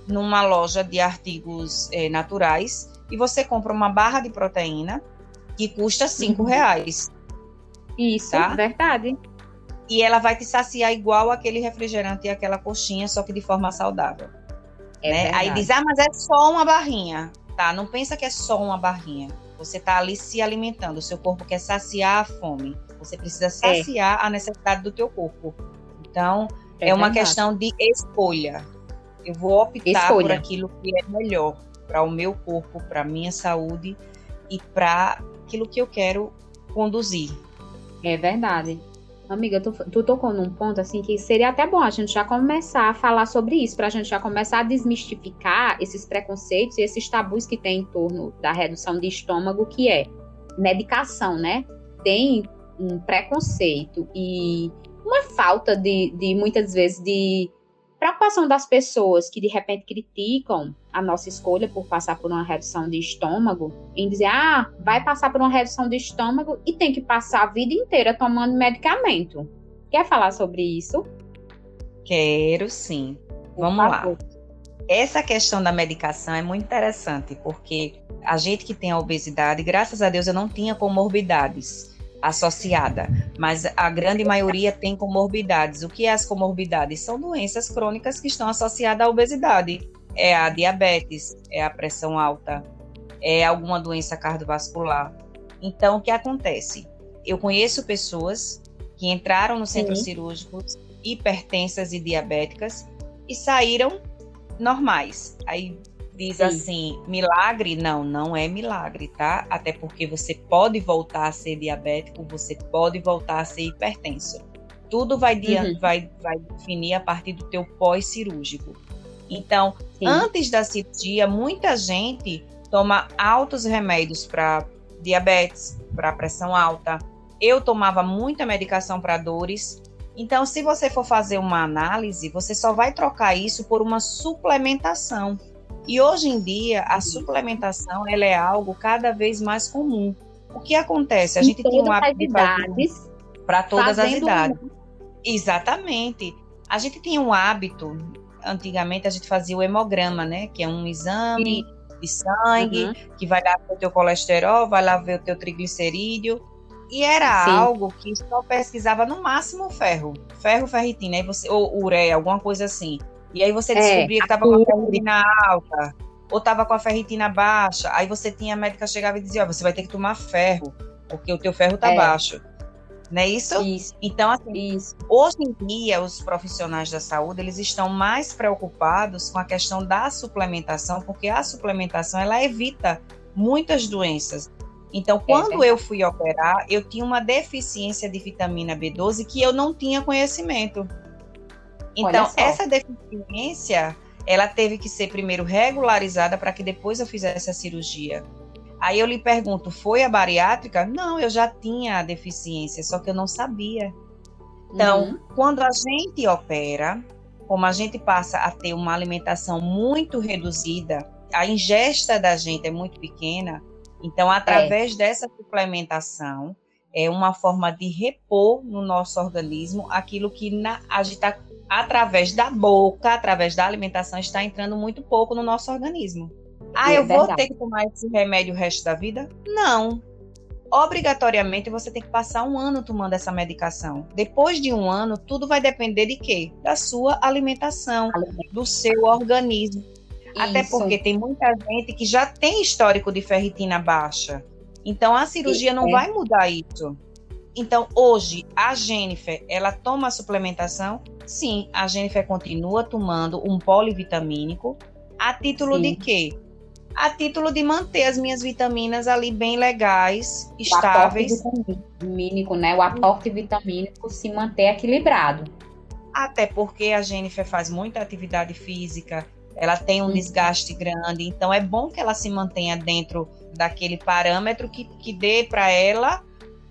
numa loja de artigos é, naturais e você compra uma barra de proteína que custa 5 uhum. reais. Isso, tá? verdade. E ela vai te saciar igual aquele refrigerante e aquela coxinha, só que de forma saudável. É né? Aí diz, ah, mas é só uma barrinha tá? Não pensa que é só uma barrinha. Você está ali se alimentando, o seu corpo quer saciar a fome. Você precisa é. saciar é. a necessidade do teu corpo. Então, é, é uma questão de escolha. Eu vou optar escolha. por aquilo que é melhor para o meu corpo, para a minha saúde e para aquilo que eu quero conduzir. É verdade. Amiga, tu, tu tocou num ponto assim que seria até bom a gente já começar a falar sobre isso, para a gente já começar a desmistificar esses preconceitos e esses tabus que tem em torno da redução de estômago, que é medicação, né? Tem um preconceito e uma falta de, de muitas vezes de preocupação das pessoas que de repente criticam a nossa escolha por passar por uma redução de estômago, em dizer, ah, vai passar por uma redução de estômago e tem que passar a vida inteira tomando medicamento. Quer falar sobre isso? Quero sim. Vamos lá. Essa questão da medicação é muito interessante, porque a gente que tem a obesidade, graças a Deus eu não tinha comorbidades associada, mas a grande maioria tem comorbidades. O que é as comorbidades? São doenças crônicas que estão associadas à obesidade. É a diabetes, é a pressão alta, é alguma doença cardiovascular. Então, o que acontece? Eu conheço pessoas que entraram no centro Sim. cirúrgico hipertensas e diabéticas e saíram normais. Aí diz Sim. assim, milagre? Não, não é milagre, tá? Até porque você pode voltar a ser diabético, você pode voltar a ser hipertenso. Tudo vai, uhum. vai, vai definir a partir do teu pós-cirúrgico. Então, Sim. antes da cirurgia, muita gente toma altos remédios para diabetes, para pressão alta. Eu tomava muita medicação para dores. Então, se você for fazer uma análise, você só vai trocar isso por uma suplementação. E hoje em dia, a suplementação ela é algo cada vez mais comum. O que acontece? A gente tem um hábito para todas as idades. Um... Exatamente. A gente tem um hábito, antigamente a gente fazia o hemograma, né? Que é um exame Sim. de sangue, uhum. que vai lá ver o teu colesterol, vai lá ver o teu triglicerídeo. E era Sim. algo que só pesquisava no máximo ferro. Ferro, ferritina, aí você, ou ureia, alguma coisa assim. E aí você é, descobria é, que estava com a ferritina alta ou estava com a ferritina baixa. Aí você tinha a médica chegava e dizia: oh, você vai ter que tomar ferro, porque o teu ferro está é. baixo. Não é isso? isso. Então, assim, isso. hoje em dia, os profissionais da saúde, eles estão mais preocupados com a questão da suplementação, porque a suplementação, ela evita muitas doenças. Então, é quando é eu fui operar, eu tinha uma deficiência de vitamina B12 que eu não tinha conhecimento. Então, essa deficiência, ela teve que ser primeiro regularizada para que depois eu fizesse a cirurgia. Aí eu lhe pergunto, foi a bariátrica? Não, eu já tinha a deficiência, só que eu não sabia. Então, uhum. quando a gente opera, como a gente passa a ter uma alimentação muito reduzida, a ingesta da gente é muito pequena, então, através é. dessa suplementação, é uma forma de repor no nosso organismo aquilo que na, a gente está através da boca, através da alimentação, está entrando muito pouco no nosso organismo. Ah, é eu verdade. vou ter que tomar esse remédio o resto da vida? Não. Obrigatoriamente você tem que passar um ano tomando essa medicação. Depois de um ano, tudo vai depender de quê? Da sua alimentação, do seu organismo. Isso. Até porque tem muita gente que já tem histórico de ferritina baixa. Então a cirurgia não é. vai mudar isso. Então, hoje, a Jennifer, ela toma a suplementação? Sim, a Jennifer continua tomando um polivitamínico. A título Sim. de quê? A título de manter as minhas vitaminas ali bem legais, o estáveis. Aporte vitamínico, né? O aporte vitamínico se manter equilibrado. Até porque a Jennifer faz muita atividade física, ela tem um desgaste grande, então é bom que ela se mantenha dentro daquele parâmetro que, que dê para ela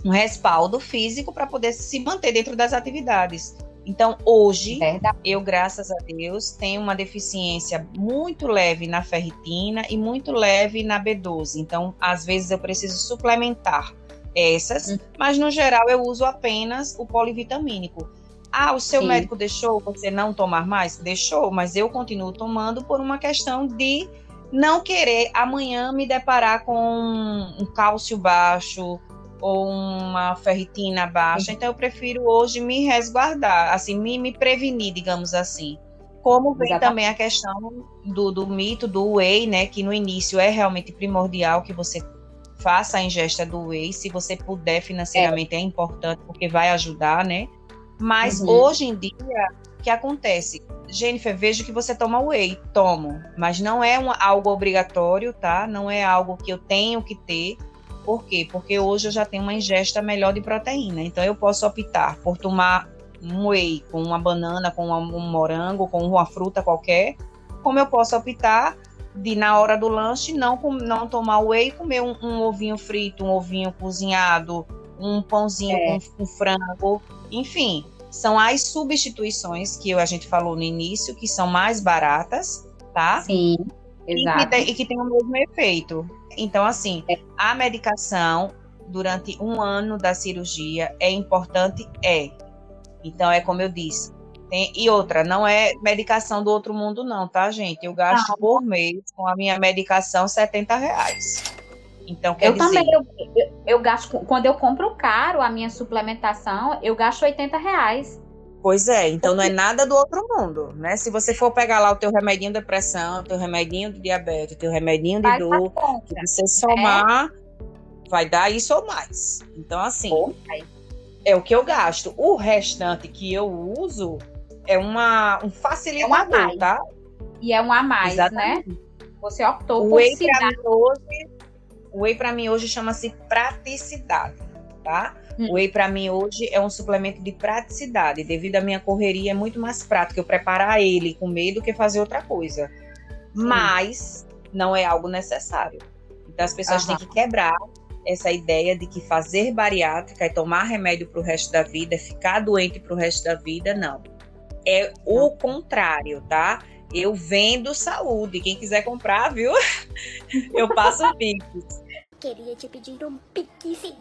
um respaldo físico para poder se manter dentro das atividades. Então, hoje, Verdade. eu, graças a Deus, tenho uma deficiência muito leve na ferritina e muito leve na B12. Então, às vezes, eu preciso suplementar essas, hum. mas no geral eu uso apenas o polivitamínico. Ah, o seu Sim. médico deixou você não tomar mais? Deixou, mas eu continuo tomando por uma questão de não querer amanhã me deparar com um cálcio baixo, ou uma ferritina baixa. Então eu prefiro hoje me resguardar, assim, me, me prevenir, digamos assim. Como vem Exatamente. também a questão do, do mito do whey, né? Que no início é realmente primordial que você faça a ingesta do whey, se você puder financeiramente é, é importante porque vai ajudar, né? Mas uhum. hoje em dia, o que acontece? Jennifer, vejo que você toma whey, tomo, mas não é um, algo obrigatório, tá? Não é algo que eu tenho que ter. Por quê? Porque hoje eu já tenho uma ingesta melhor de proteína. Então eu posso optar por tomar um whey com uma banana, com um morango, com uma fruta qualquer, como eu posso optar de na hora do lanche não, não tomar whey e comer um, um ovinho frito, um ovinho cozinhado, um pãozinho é. com, com frango, enfim, são as substituições que a gente falou no início, que são mais baratas, tá? Sim, exato. E que tem, e que tem o mesmo efeito. Então, assim, a medicação durante um ano da cirurgia é importante? É. Então, é como eu disse. Tem, e outra, não é medicação do outro mundo, não, tá, gente? Eu gasto não. por mês com a minha medicação 70 reais. Então, quer eu dizer... também, eu, eu, eu, gasto, quando eu compro caro a minha suplementação, eu gasto 80 reais. Pois é, então não é nada do outro mundo, né? Se você for pegar lá o teu remedinho de depressão, teu remedinho de diabetes, teu remedinho de vai dor, se você somar, é. vai dar isso ou mais. Então, assim, é o que eu gasto. O restante que eu uso é uma, um facilitador, é um tá? E é um a mais, né? Exatamente. né? Você optou o por whey para mim hoje, o whey para mim hoje chama-se praticidade, tá? Hum. O whey para mim hoje é um suplemento de praticidade, devido à minha correria é muito mais prático eu preparar ele e comer do que fazer outra coisa. Sim. Mas não é algo necessário. Então as pessoas têm que quebrar essa ideia de que fazer bariátrica é tomar remédio para o resto da vida, é ficar doente para o resto da vida, não. É o contrário, tá? Eu vendo saúde. Quem quiser comprar, viu? <laughs> Eu passo pix. Queria te pedir um pix.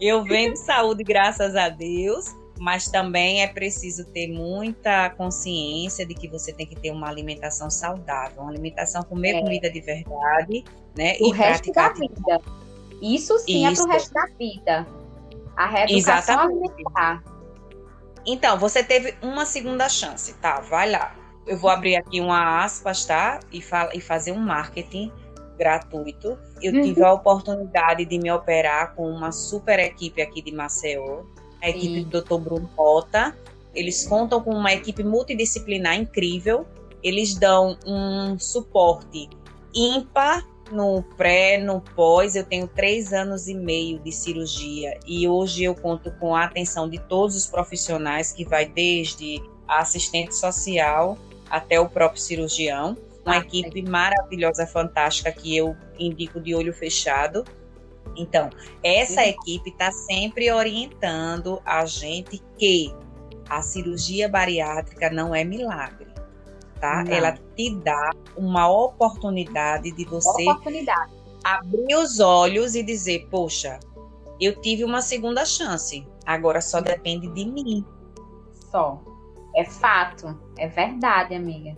Eu vendo saúde, graças a Deus, mas também é preciso ter muita consciência de que você tem que ter uma alimentação saudável, uma alimentação comer é. comida de verdade, né? O e resto da vida. Isso sim Isso. é pro resto da vida. A reeducação Exatamente. alimentar. Então, você teve uma segunda chance, tá? Vai lá. Eu vou abrir aqui uma aspas, tá? E, fala, e fazer um marketing gratuito. Eu uhum. tive a oportunidade de me operar com uma super equipe aqui de Maceió, a equipe Sim. do Dr. Bruno Rota. Eles contam com uma equipe multidisciplinar incrível. Eles dão um suporte ímpar no pré, no pós. Eu tenho três anos e meio de cirurgia e hoje eu conto com a atenção de todos os profissionais, que vai desde a assistente social até o próprio cirurgião uma equipe maravilhosa, fantástica, que eu indico de olho fechado. Então, essa equipe está sempre orientando a gente que a cirurgia bariátrica não é milagre, tá? Não. Ela te dá uma oportunidade de você oportunidade. abrir os olhos e dizer, poxa, eu tive uma segunda chance, agora só depende de mim. Só. É fato, é verdade, amiga.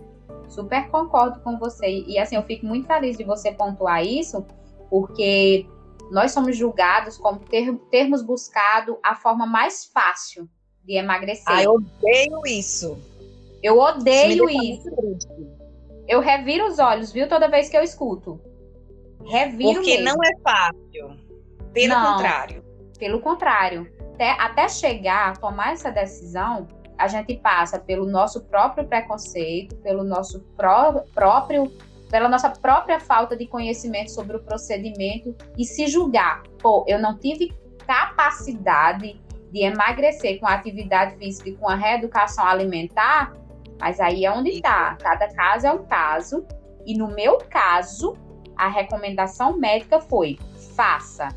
Super concordo com você. E assim, eu fico muito feliz de você pontuar isso, porque nós somos julgados como ter, termos buscado a forma mais fácil de emagrecer. Ah, eu odeio isso. Eu odeio isso. Eu reviro os olhos, viu, toda vez que eu escuto. Reviro Porque mesmo. não é fácil. Pelo não, contrário. Pelo contrário. Até, até chegar a tomar essa decisão, a gente passa pelo nosso próprio preconceito, pelo nosso pró próprio, pela nossa própria falta de conhecimento sobre o procedimento e se julgar, pô, eu não tive capacidade de emagrecer com a atividade física e com a reeducação alimentar, mas aí é onde está. Cada caso é um caso. E no meu caso, a recomendação médica foi: faça.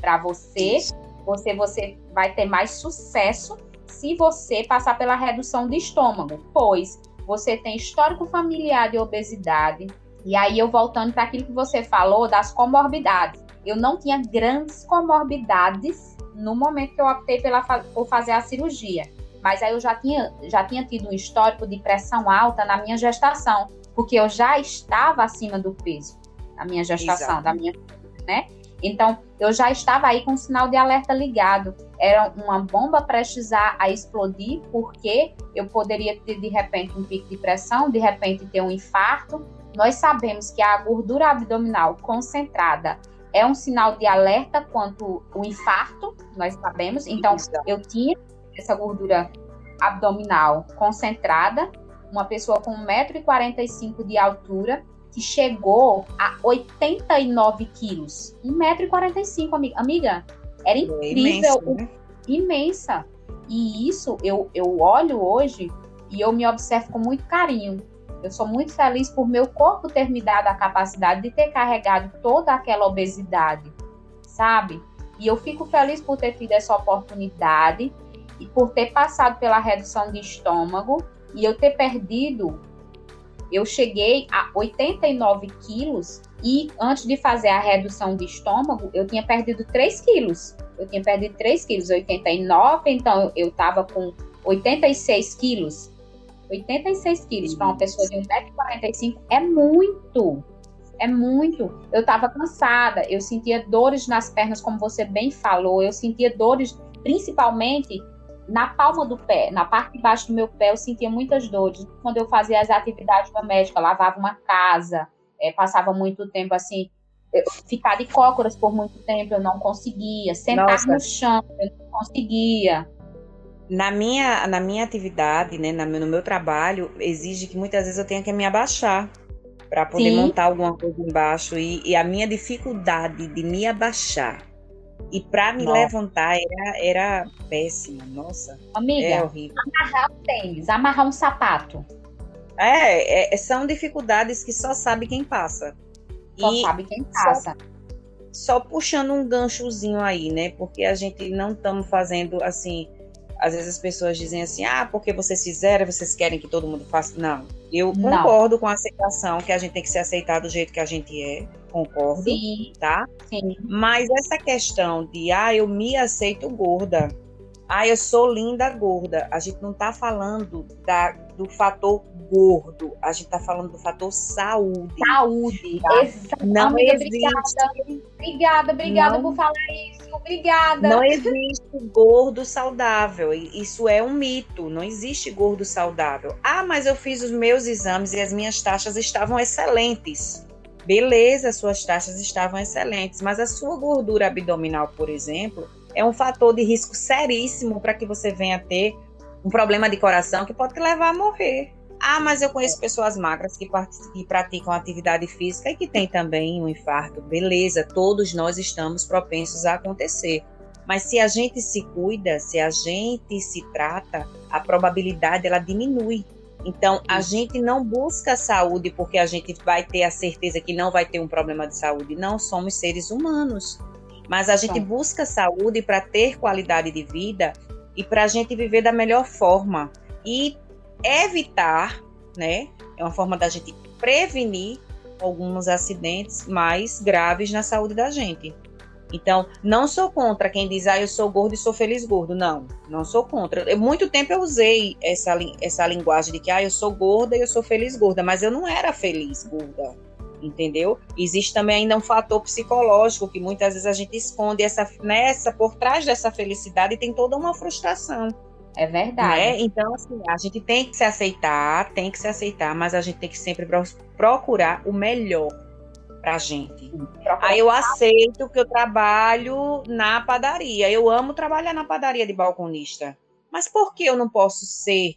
Para você, você, você vai ter mais sucesso se você passar pela redução de estômago, pois você tem histórico familiar de obesidade. E aí eu voltando para aquilo que você falou das comorbidades. Eu não tinha grandes comorbidades no momento que eu optei pela, por fazer a cirurgia. Mas aí eu já tinha, já tinha tido um histórico de pressão alta na minha gestação, porque eu já estava acima do peso na minha gestação, Exato. da minha, né? Então, eu já estava aí com o sinal de alerta ligado. Era uma bomba prestes a, a explodir, porque eu poderia ter, de repente, um pico de pressão, de repente, ter um infarto. Nós sabemos que a gordura abdominal concentrada é um sinal de alerta quanto o infarto, nós sabemos. Então, eu tinha essa gordura abdominal concentrada, uma pessoa com 1,45m de altura, que chegou a 89 quilos. 1,45m, amiga. Era incrível, é né? imensa. E isso eu, eu olho hoje e eu me observo com muito carinho. Eu sou muito feliz por meu corpo ter me dado a capacidade de ter carregado toda aquela obesidade, sabe? E eu fico feliz por ter tido essa oportunidade e por ter passado pela redução de estômago e eu ter perdido. Eu cheguei a 89 quilos e antes de fazer a redução de estômago, eu tinha perdido 3 quilos. Eu tinha perdido 3 quilos, 89, então eu estava com 86 quilos. 86 quilos para uma pessoa de 1,45m é muito. É muito. Eu estava cansada, eu sentia dores nas pernas, como você bem falou. Eu sentia dores, principalmente na palma do pé, na parte de baixo do meu pé, eu sentia muitas dores. Quando eu fazia as atividades domésticas, lavava uma casa, é, passava muito tempo assim, ficar de cócoras por muito tempo, eu não conseguia. Sentar Nossa. no chão, eu não conseguia. Na minha, na minha atividade, né, no meu trabalho, exige que muitas vezes eu tenha que me abaixar para poder Sim. montar alguma coisa embaixo. E, e, a minha dificuldade de me abaixar e para me Nossa. levantar era, era péssima. Nossa. Amiga, é horrível. amarrar um tênis, amarrar um sapato. É, é, são dificuldades que só sabe quem passa. Só e sabe quem passa. Só, só puxando um ganchozinho aí, né? Porque a gente não estamos fazendo assim às vezes as pessoas dizem assim, ah, porque vocês fizeram, vocês querem que todo mundo faça. Não. Eu Não. concordo com a aceitação, que a gente tem que se aceitar do jeito que a gente é. Concordo. Sim. Tá? Sim. Mas essa questão de, ah, eu me aceito gorda. Ah, eu sou linda gorda. A gente não tá falando da, do fator gordo. A gente tá falando do fator saúde. Saúde. Tá? Exatamente. Não existe. Obrigada, obrigada, obrigada não... por falar isso Obrigada. Não existe gordo saudável. Isso é um mito. Não existe gordo saudável. Ah, mas eu fiz os meus exames e as minhas taxas estavam excelentes. Beleza, suas taxas estavam excelentes, mas a sua gordura abdominal, por exemplo, é um fator de risco seríssimo para que você venha ter um problema de coração que pode te levar a morrer. Ah, mas eu conheço pessoas magras que, que praticam atividade física e que têm também um infarto. Beleza, todos nós estamos propensos a acontecer. Mas se a gente se cuida, se a gente se trata, a probabilidade ela diminui. Então, a gente não busca saúde porque a gente vai ter a certeza que não vai ter um problema de saúde. Não somos seres humanos. Mas a gente busca saúde para ter qualidade de vida e para a gente viver da melhor forma. E evitar, né? É uma forma da gente prevenir alguns acidentes mais graves na saúde da gente. Então, não sou contra quem diz, ah, eu sou gordo e sou feliz gordo. Não, não sou contra. Muito tempo eu usei essa, essa linguagem de que, ah, eu sou gorda e eu sou feliz gorda, mas eu não era feliz gorda, entendeu? Existe também ainda um fator psicológico que muitas vezes a gente esconde essa, nessa, por trás dessa felicidade tem toda uma frustração. É verdade. Né? Então, assim, a gente tem que se aceitar, tem que se aceitar, mas a gente tem que sempre procurar o melhor pra gente. Aí eu aceito que eu trabalho na padaria. Eu amo trabalhar na padaria de balconista. Mas por que eu não posso ser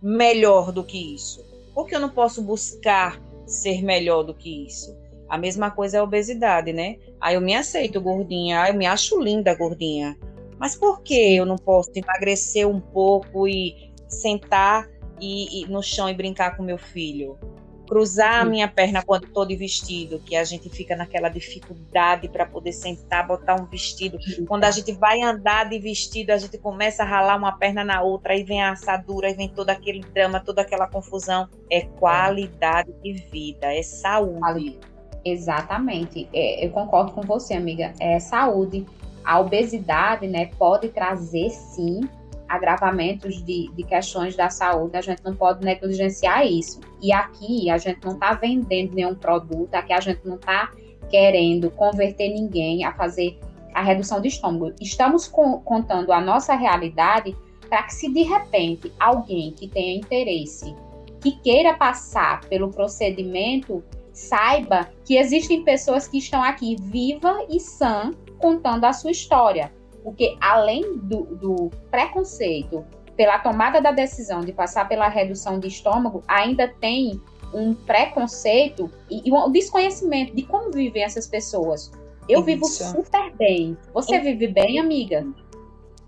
melhor do que isso? Por que eu não posso buscar ser melhor do que isso? A mesma coisa é a obesidade, né? Aí eu me aceito gordinha, eu me acho linda gordinha. Mas por que eu não posso emagrecer um pouco e sentar e, e no chão e brincar com meu filho? Cruzar a minha perna quando estou de vestido, que a gente fica naquela dificuldade para poder sentar, botar um vestido. Quando a gente vai andar de vestido, a gente começa a ralar uma perna na outra, aí vem a assadura, aí vem todo aquele drama, toda aquela confusão. É qualidade de vida, é saúde. Exatamente. É, eu concordo com você, amiga. É saúde a obesidade né, pode trazer sim agravamentos de, de questões da saúde, a gente não pode negligenciar isso. E aqui a gente não está vendendo nenhum produto, aqui a gente não está querendo converter ninguém a fazer a redução de estômago. Estamos com, contando a nossa realidade para que se de repente alguém que tenha interesse, que queira passar pelo procedimento, saiba que existem pessoas que estão aqui viva e sã contando a sua história. Porque além do, do preconceito pela tomada da decisão de passar pela redução de estômago, ainda tem um preconceito e, e um desconhecimento de como vivem essas pessoas. Eu Isso. vivo super bem. Você vive bem, amiga?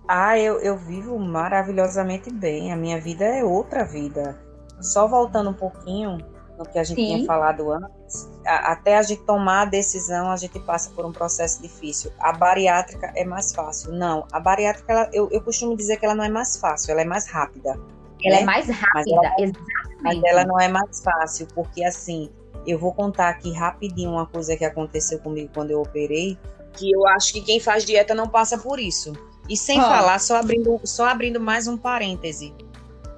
Ah, eu, eu vivo maravilhosamente bem. A minha vida é outra vida. Só voltando um pouquinho no que a gente Sim. tinha falado antes, a- até a gente tomar a decisão, a gente passa por um processo difícil. A bariátrica é mais fácil. Não, a bariátrica, ela- eu, eu costumo dizer que ela não é mais fácil, ela é mais rápida. Ela né? é mais rápida, ela- exatamente. Mas ela não é mais fácil, porque assim, eu vou contar aqui rapidinho uma coisa que aconteceu comigo quando eu operei, que eu acho que quem faz dieta não passa por isso. E sem Ah. falar, só abrindo, só abrindo mais um parêntese.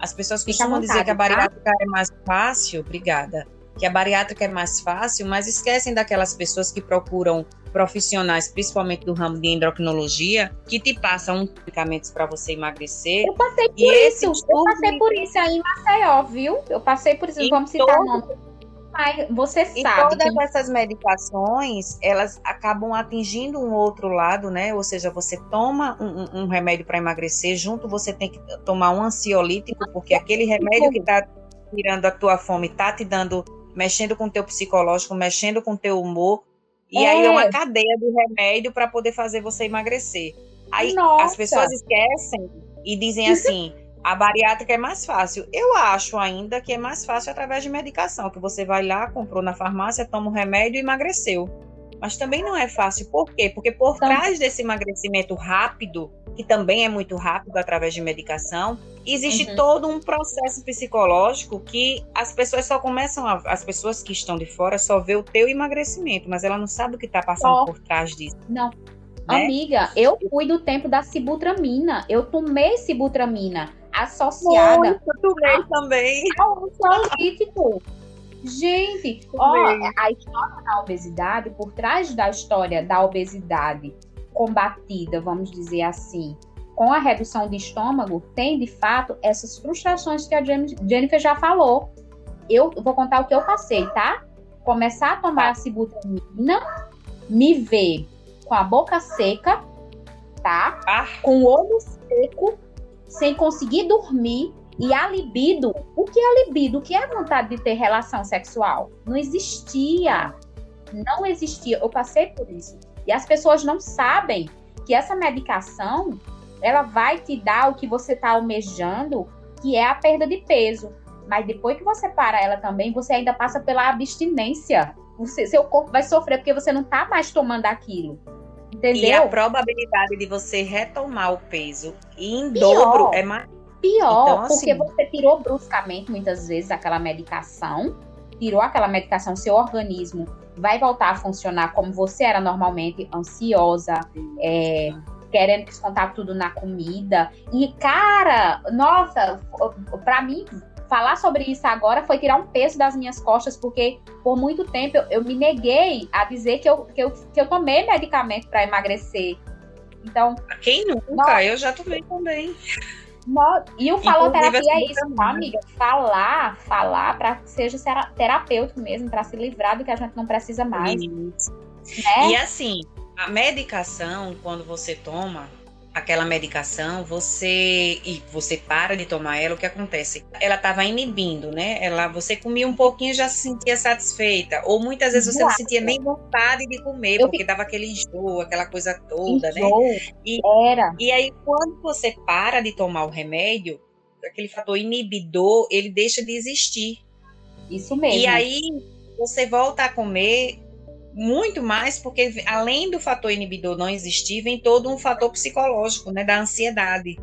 As pessoas Fica costumam dizer vontade, que a tá? bariátrica é mais fácil, obrigada. Que a bariátrica é mais fácil, mas esquecem daquelas pessoas que procuram profissionais, principalmente do ramo de endocrinologia, que te passam medicamentos para você emagrecer. Eu passei por isso, eu passei por isso aí em Maceió, viu? Eu passei por isso, vamos citar todo- nome. Mas você E sabe todas que essas medicações, elas acabam atingindo um outro lado, né? Ou seja, você toma um, um- remédio para emagrecer, junto você tem que tomar um ansiolítico, porque aquele remédio que tá tirando a tua fome tá te dando, mexendo com o teu psicológico, mexendo com o teu humor. E É. aí é uma cadeia de remédio para poder fazer você emagrecer. Aí Nossa. as pessoas esquecem e dizem assim: a bariátrica é mais fácil. Eu acho ainda que é mais fácil através de medicação, que você vai lá, comprou na farmácia, toma um remédio e emagreceu. Mas também não é fácil. Por quê? Porque por Então- trás desse emagrecimento rápido, que também é muito rápido através de medicação, existe Uhum. todo um processo psicológico que as pessoas só começam a, as pessoas que estão de fora só vê o teu emagrecimento, mas ela não sabe o que está passando Só. por trás disso. Não. né? Amiga, eu fui do tempo da sibutramina. Eu tomei sibutramina associada Muito, tomei também. ao ansiolítico. Gente, ó, a história da obesidade, por trás da história da obesidade combatida, vamos dizer assim, com a redução de estômago, tem de fato essas frustrações que a Jen- Jennifer já falou. Eu vou contar o que eu passei, tá? Começar a tomar a sibutramina, me ver com a boca seca, tá? Ah. Com o olho seco, sem conseguir dormir e a libido. O que é libido? O que é a vontade de ter relação sexual? Não existia. Não existia. Eu passei por isso. E as pessoas não sabem que essa medicação ela vai te dar o que você está almejando, que é a perda de peso. Mas depois que você para ela também, você ainda passa pela abstinência. Você- seu corpo vai sofrer porque você não tá mais tomando aquilo. Entendeu? E a probabilidade de você retomar o peso em Pior. dobro é mais. Pior, Então, porque assim- você tirou bruscamente, muitas vezes, aquela medicação, tirou aquela medicação, seu organismo vai voltar a funcionar como você era normalmente, ansiosa, é, querendo descontar tudo na comida. E, cara, nossa, pra mim, falar sobre isso agora foi tirar um peso das minhas costas, porque por muito tempo eu, eu me neguei a dizer que eu, que eu, que eu tomei medicamento para emagrecer. Então, Quem nunca? Nossa. Eu já tomei também. No- E o Inclusive, faloterapia é assim, isso, tá, amiga? Falar, falar para que seja terapêutico mesmo, para se livrar do que a gente não precisa mais, né? E assim, a medicação, quando você toma aquela medicação, você e você para de tomar ela, o que acontece? Ela estava inibindo, né? Ela, você comia um pouquinho já se sentia satisfeita, ou muitas vezes você não sentia nem vontade de comer, Eu porque dava aquele enjoo, aquela coisa toda, né? Enjoo, E- Era. E aí, quando você para de tomar o remédio, aquele fator inibidor, ele deixa de existir. Isso mesmo. E aí, você volta a comer muito mais, porque além do fator inibidor não existir, vem todo um fator psicológico, né, da ansiedade.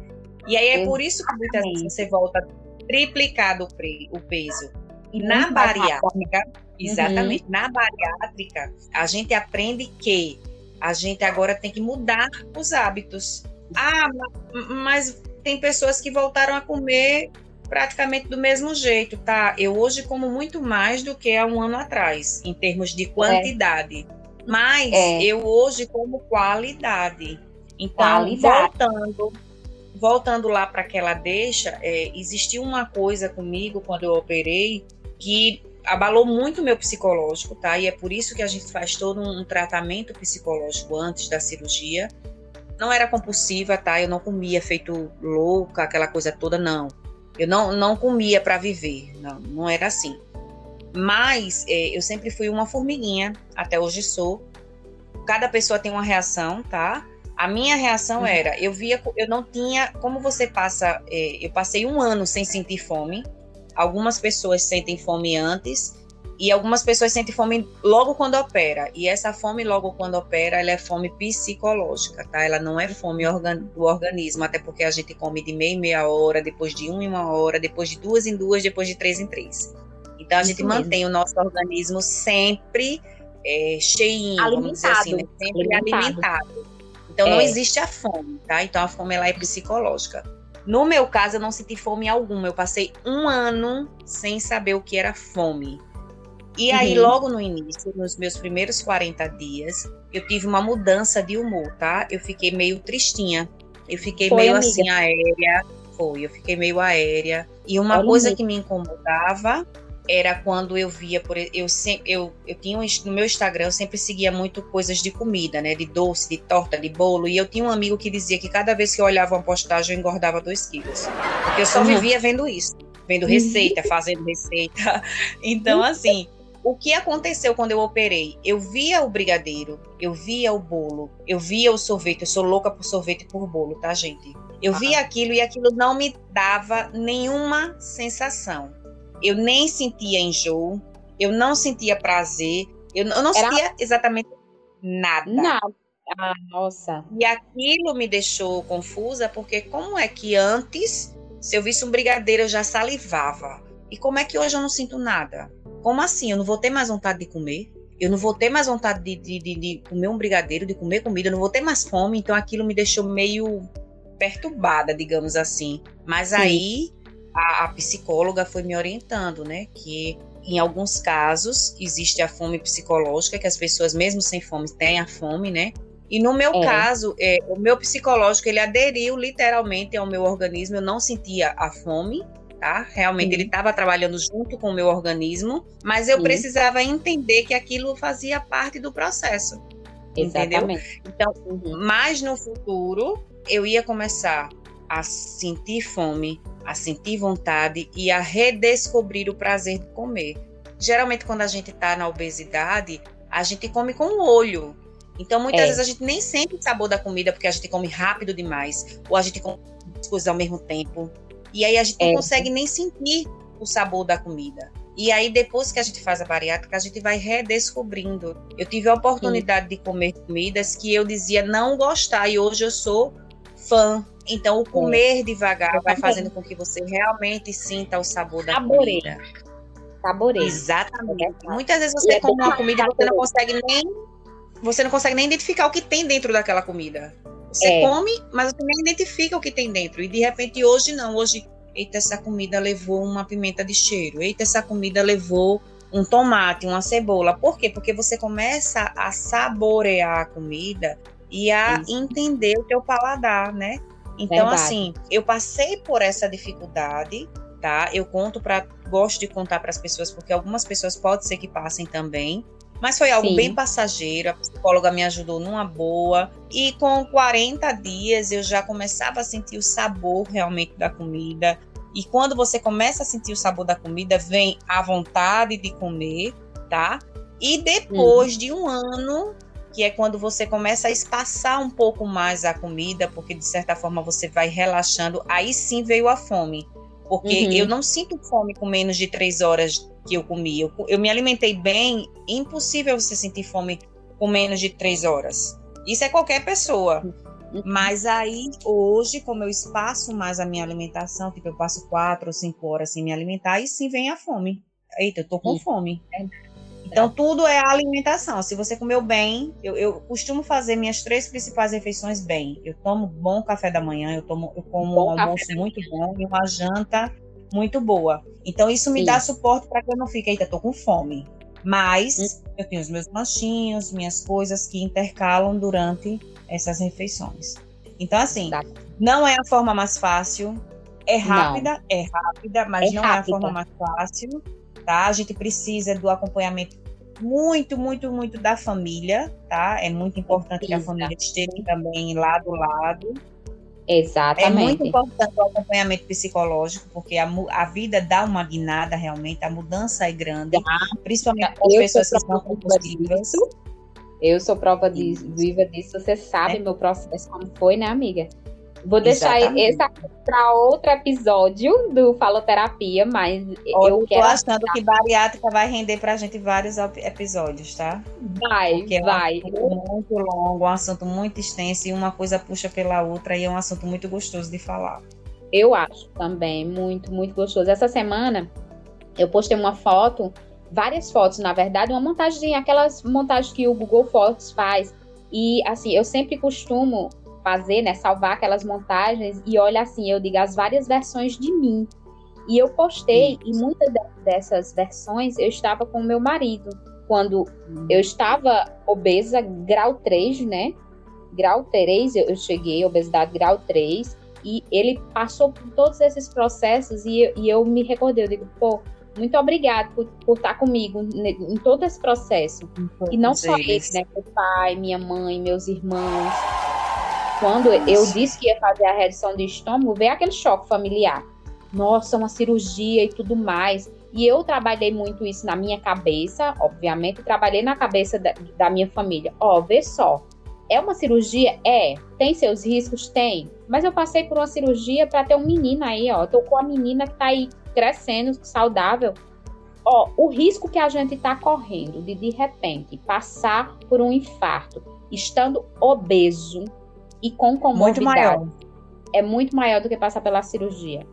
E aí é por isso que muitas vezes Exatamente. você volta triplicado o peso. E Na bariátrica, Uhum. exatamente, na bariátrica, a gente aprende que a gente agora tem que mudar os hábitos. Ah, ma- mas tem pessoas que voltaram a comer praticamente do mesmo jeito, tá? Eu hoje como muito mais do que há um ano atrás, em termos de quantidade. Mas É. eu hoje como qualidade. Então, Qualidade. voltando, voltando lá para aquela deixa, é, existiu uma coisa comigo quando eu operei que abalou muito o meu psicológico, tá? E é por isso que a gente faz todo um tratamento psicológico antes da cirurgia. Não era compulsiva, tá? Eu não comia feito louca, aquela coisa toda, não. Eu não, não comia para viver, não, não era assim. Mas é, eu sempre fui uma formiguinha, até hoje sou. Cada pessoa tem uma reação, tá? A minha reação Uhum. era, eu via, eu não tinha, como você passa, é, eu passei um ano sem sentir fome. Algumas pessoas sentem fome antes E algumas pessoas sentem fome logo quando opera. E essa fome logo quando opera, ela é fome psicológica, tá? Ela não é fome organ do organismo, até porque a gente come de meia em meia hora, depois de uma em uma hora, depois de duas em duas, depois de três em três. Então a Isso gente mesmo. mantém o nosso organismo sempre é, cheinho, alimentado. vamos dizer assim, né? sempre alimentado. alimentado. Então é. não existe a fome, tá? Então a fome ela é psicológica. No meu caso, eu não senti fome alguma. Eu passei um ano sem saber o que era fome. E aí, uhum. logo no início, nos meus primeiros 40 dias, eu tive uma mudança de humor, tá? Eu fiquei meio tristinha. Eu fiquei Foi, meio amiga. assim, aérea. Foi, eu fiquei meio aérea. E uma Olha coisa que me incomodava era quando eu via por eu sempre eu, eu tinha um, no meu Instagram eu sempre seguia muito coisas de comida né de doce de torta de bolo e eu tinha um amigo que dizia que cada vez que eu olhava uma postagem eu engordava dois quilos porque eu só uhum. vivia vendo isso vendo uhum. receita fazendo receita <laughs> então assim o que aconteceu quando eu operei? Eu via o brigadeiro, eu via o bolo, eu via o sorvete. Eu sou louca por sorvete e por bolo, tá, gente? Eu via aquilo e aquilo não me dava nenhuma sensação eu nem sentia enjoo, eu não sentia prazer, eu, não Era... sentia exatamente nada. Nada. Ah, nossa. E aquilo me deixou confusa, porque como é que antes, se eu visse um brigadeiro, eu já salivava? E como é que hoje eu não sinto nada? Como assim? Eu não vou ter mais vontade de comer? Eu não vou ter mais vontade de, de, de, de comer um brigadeiro, de comer comida, eu não vou ter mais fome, então aquilo me deixou meio perturbada, digamos assim. Mas Sim. aí a, a psicóloga foi me orientando, né? Que em alguns casos existe a fome psicológica, que as pessoas, mesmo sem fome, têm a fome, né? E no meu é. caso, é, o meu psicológico, ele aderiu literalmente ao meu organismo, eu não sentia a fome, tá? Realmente Sim. ele estava trabalhando junto com o meu organismo, mas eu Sim. precisava entender que aquilo fazia parte do processo. Exatamente. Entendeu? Então, uhum. mais no futuro, eu ia começar a sentir fome, a sentir vontade e a redescobrir o prazer de comer. Geralmente, quando a gente está na obesidade, a gente come com o olho. Então, muitas é. vezes a gente nem sente o sabor da comida porque a gente come rápido demais, ou a gente come coisas ao mesmo tempo. E aí a gente é. não consegue nem sentir o sabor da comida. E aí, depois que a gente faz a bariátrica, a gente vai redescobrindo. Eu tive a oportunidade Sim. de comer comidas que eu dizia não gostar, e hoje eu sou fã então, o comer devagar vai fazendo com que você realmente sinta o sabor da Saborei. comida. Saborei. Exatamente. É Muitas vezes você é come uma comida e você não consegue nem você não consegue nem identificar o que tem dentro daquela comida. Você é. come, mas você nem identifica o que tem dentro. E de repente hoje não, hoje, eita, essa comida levou uma pimenta de cheiro. Eita, essa comida levou um tomate, uma cebola. Por quê? Porque você começa a saborear a comida e a Isso. entender o teu paladar, né? Então, Verdade. assim, eu passei por essa dificuldade, tá? Eu conto para, gosto de contar para as pessoas, porque algumas pessoas pode ser que passem também. Mas foi algo Sim. bem passageiro, a psicóloga me ajudou numa boa. E com 40 dias eu já começava a sentir o sabor realmente da comida. E quando você começa a sentir o sabor da comida, vem a vontade de comer, tá? E depois uhum. de um ano, que é quando você começa a espaçar um pouco mais a comida, porque de certa forma você vai relaxando, aí sim veio a fome. Porque uhum. eu não sinto fome com menos de três horas que eu comi. Eu, eu me alimentei bem, impossível você sentir fome com menos de três horas. Isso é qualquer pessoa. Mas aí, hoje, como eu espaço mais a minha alimentação, tipo, eu passo quatro ou cinco horas sem me alimentar, aí sim vem a fome. Eita, eu tô com fome. Então, tudo é a alimentação. Se você comeu bem, eu, eu, costumo fazer minhas três principais refeições bem. Eu tomo bom café da manhã, eu, tomo, eu como bom um almoço muito bom e uma janta muito boa. Então, isso me Sim. dá suporte para que eu não fique, eita, tô com fome. Mas hum. eu tenho os meus lanchinhos, minhas coisas que intercalam durante essas refeições. Então, assim, tá. não é a forma mais fácil. É rápida, não. é rápida, mas é não rápida. é a forma mais fácil tá? A gente precisa do acompanhamento muito, muito, muito da família, tá? É muito importante que a família esteja também lado a lado. Exatamente. É muito importante o acompanhamento psicológico, porque a, a vida dá uma guinada realmente, a mudança é grande, principalmente para as pessoas que são compulsivas. Eu sou prova de, viva disso, você sabe é. meu processo como foi, né, amiga? Vou deixar Exatamente. esse para outro episódio do Faloterapia, mas Olha, eu eu tô quero achando que bariátrica vai render pra gente vários ep- episódios, tá? vai, Porque é um vai. assunto muito longo, um assunto muito extenso e uma coisa puxa pela outra e é um assunto muito gostoso de falar. Eu acho também muito, muito gostoso. Essa semana eu postei uma foto, várias fotos, na verdade, uma montagem, aquelas montagens que o Google Fotos faz. E assim, eu sempre costumo fazer, né, salvar aquelas montagens e olha assim, eu digo as várias versões de mim. E eu postei e muitas de- dessas versões eu estava com o meu marido quando eu estava obesa grau 3, né? Grau 3, eu, cheguei, obesidade grau 3, e ele passou por todos esses processos e, eu- e eu me recordei, eu digo, pô, muito obrigado por, por estar comigo em todo esse processo. E não só ele, né? Meu pai, minha mãe, meus irmãos. Quando eu disse que ia fazer a redução de estômago, veio aquele choque familiar. Nossa, uma cirurgia e tudo mais. E eu trabalhei muito isso na minha cabeça, obviamente, trabalhei na cabeça da, da minha família. Ó, vê só. É uma cirurgia? É. Tem seus riscos? Tem. Mas eu passei por uma cirurgia para ter um menino aí, ó. Tô com a menina que tá aí crescendo, saudável. Ó, o risco que a gente tá correndo de de repente passar por um infarto, estando obeso e com Muito comorbidade, maior. é muito maior do que passar pela cirurgia.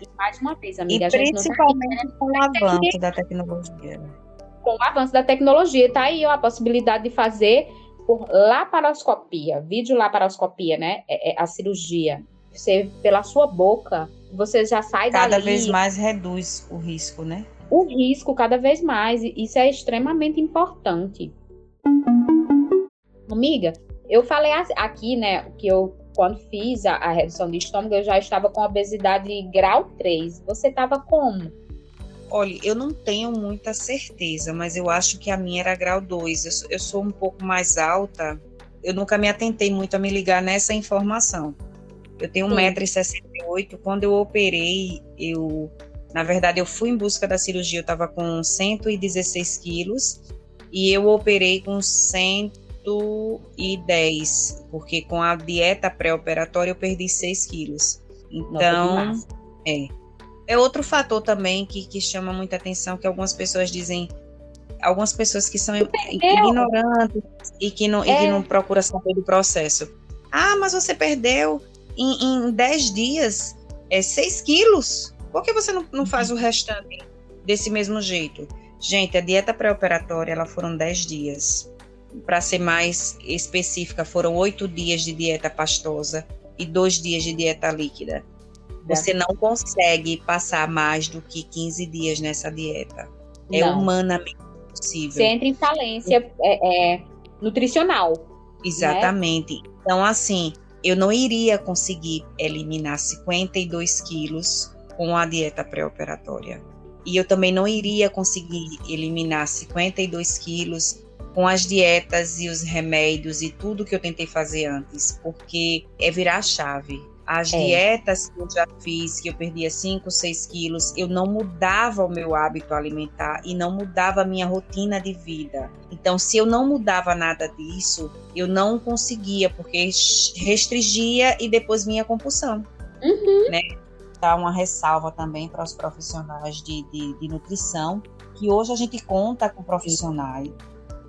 E mais uma vez, E amiga, a gente não tá principalmente com o avanço da tecnologia. com o avanço da tecnologia, tá aí ó, a possibilidade de fazer por laparoscopia, videolaparoscopia, né? É, é a cirurgia. Você, pela sua boca, você já sai Cada dali, vez mais reduz o risco, né? o risco cada vez mais. e Isso é extremamente importante. Amiga, eu falei aqui, né, que eu, quando fiz a, a redução de estômago, eu já estava com obesidade grau 3. Você estava como? Olha, eu não tenho muita certeza, mas eu acho que a minha era grau 2. Eu, sou- eu sou um pouco mais alta. Eu nunca me atentei muito a me ligar nessa informação. Eu tenho Sim. 1,68m. Quando eu operei, eu. Na verdade, eu fui em busca da cirurgia, eu estava com 116 quilos e eu operei com 110, porque com a dieta pré-operatória eu perdi 6 quilos. Então, é. É outro fator também que, que chama muita atenção, que algumas pessoas dizem, algumas pessoas que são ignorantes e que não, e que É. não procuram saber do processo. Ah, mas você perdeu em, em 10 dias é, 6 quilos. Por que você não, não faz o restante desse mesmo jeito? Gente, a dieta pré-operatória, ela foram 10 dias. Para ser mais específica, foram 8 dias de dieta pastosa e 2 dias de dieta líquida. Você não consegue passar mais do que 15 dias nessa dieta. É Não. humanamente possível. Você entra em falência é, é, nutricional. Exatamente. Então, assim, eu não iria conseguir eliminar 52 quilos com a dieta pré-operatória. E eu também não iria conseguir eliminar 52 quilos com as dietas e os remédios e tudo que eu tentei fazer antes, porque é virar a chave. As É. dietas que eu já fiz, que eu perdia 5, 6 quilos, eu não mudava o meu hábito alimentar e não mudava a minha rotina de vida. Então, se eu não mudava nada disso, eu não conseguia, porque restringia e depois vinha compulsão. Uhum. Né? Dá uma ressalva também para os profissionais de, de, de nutrição, que hoje a gente conta com profissionais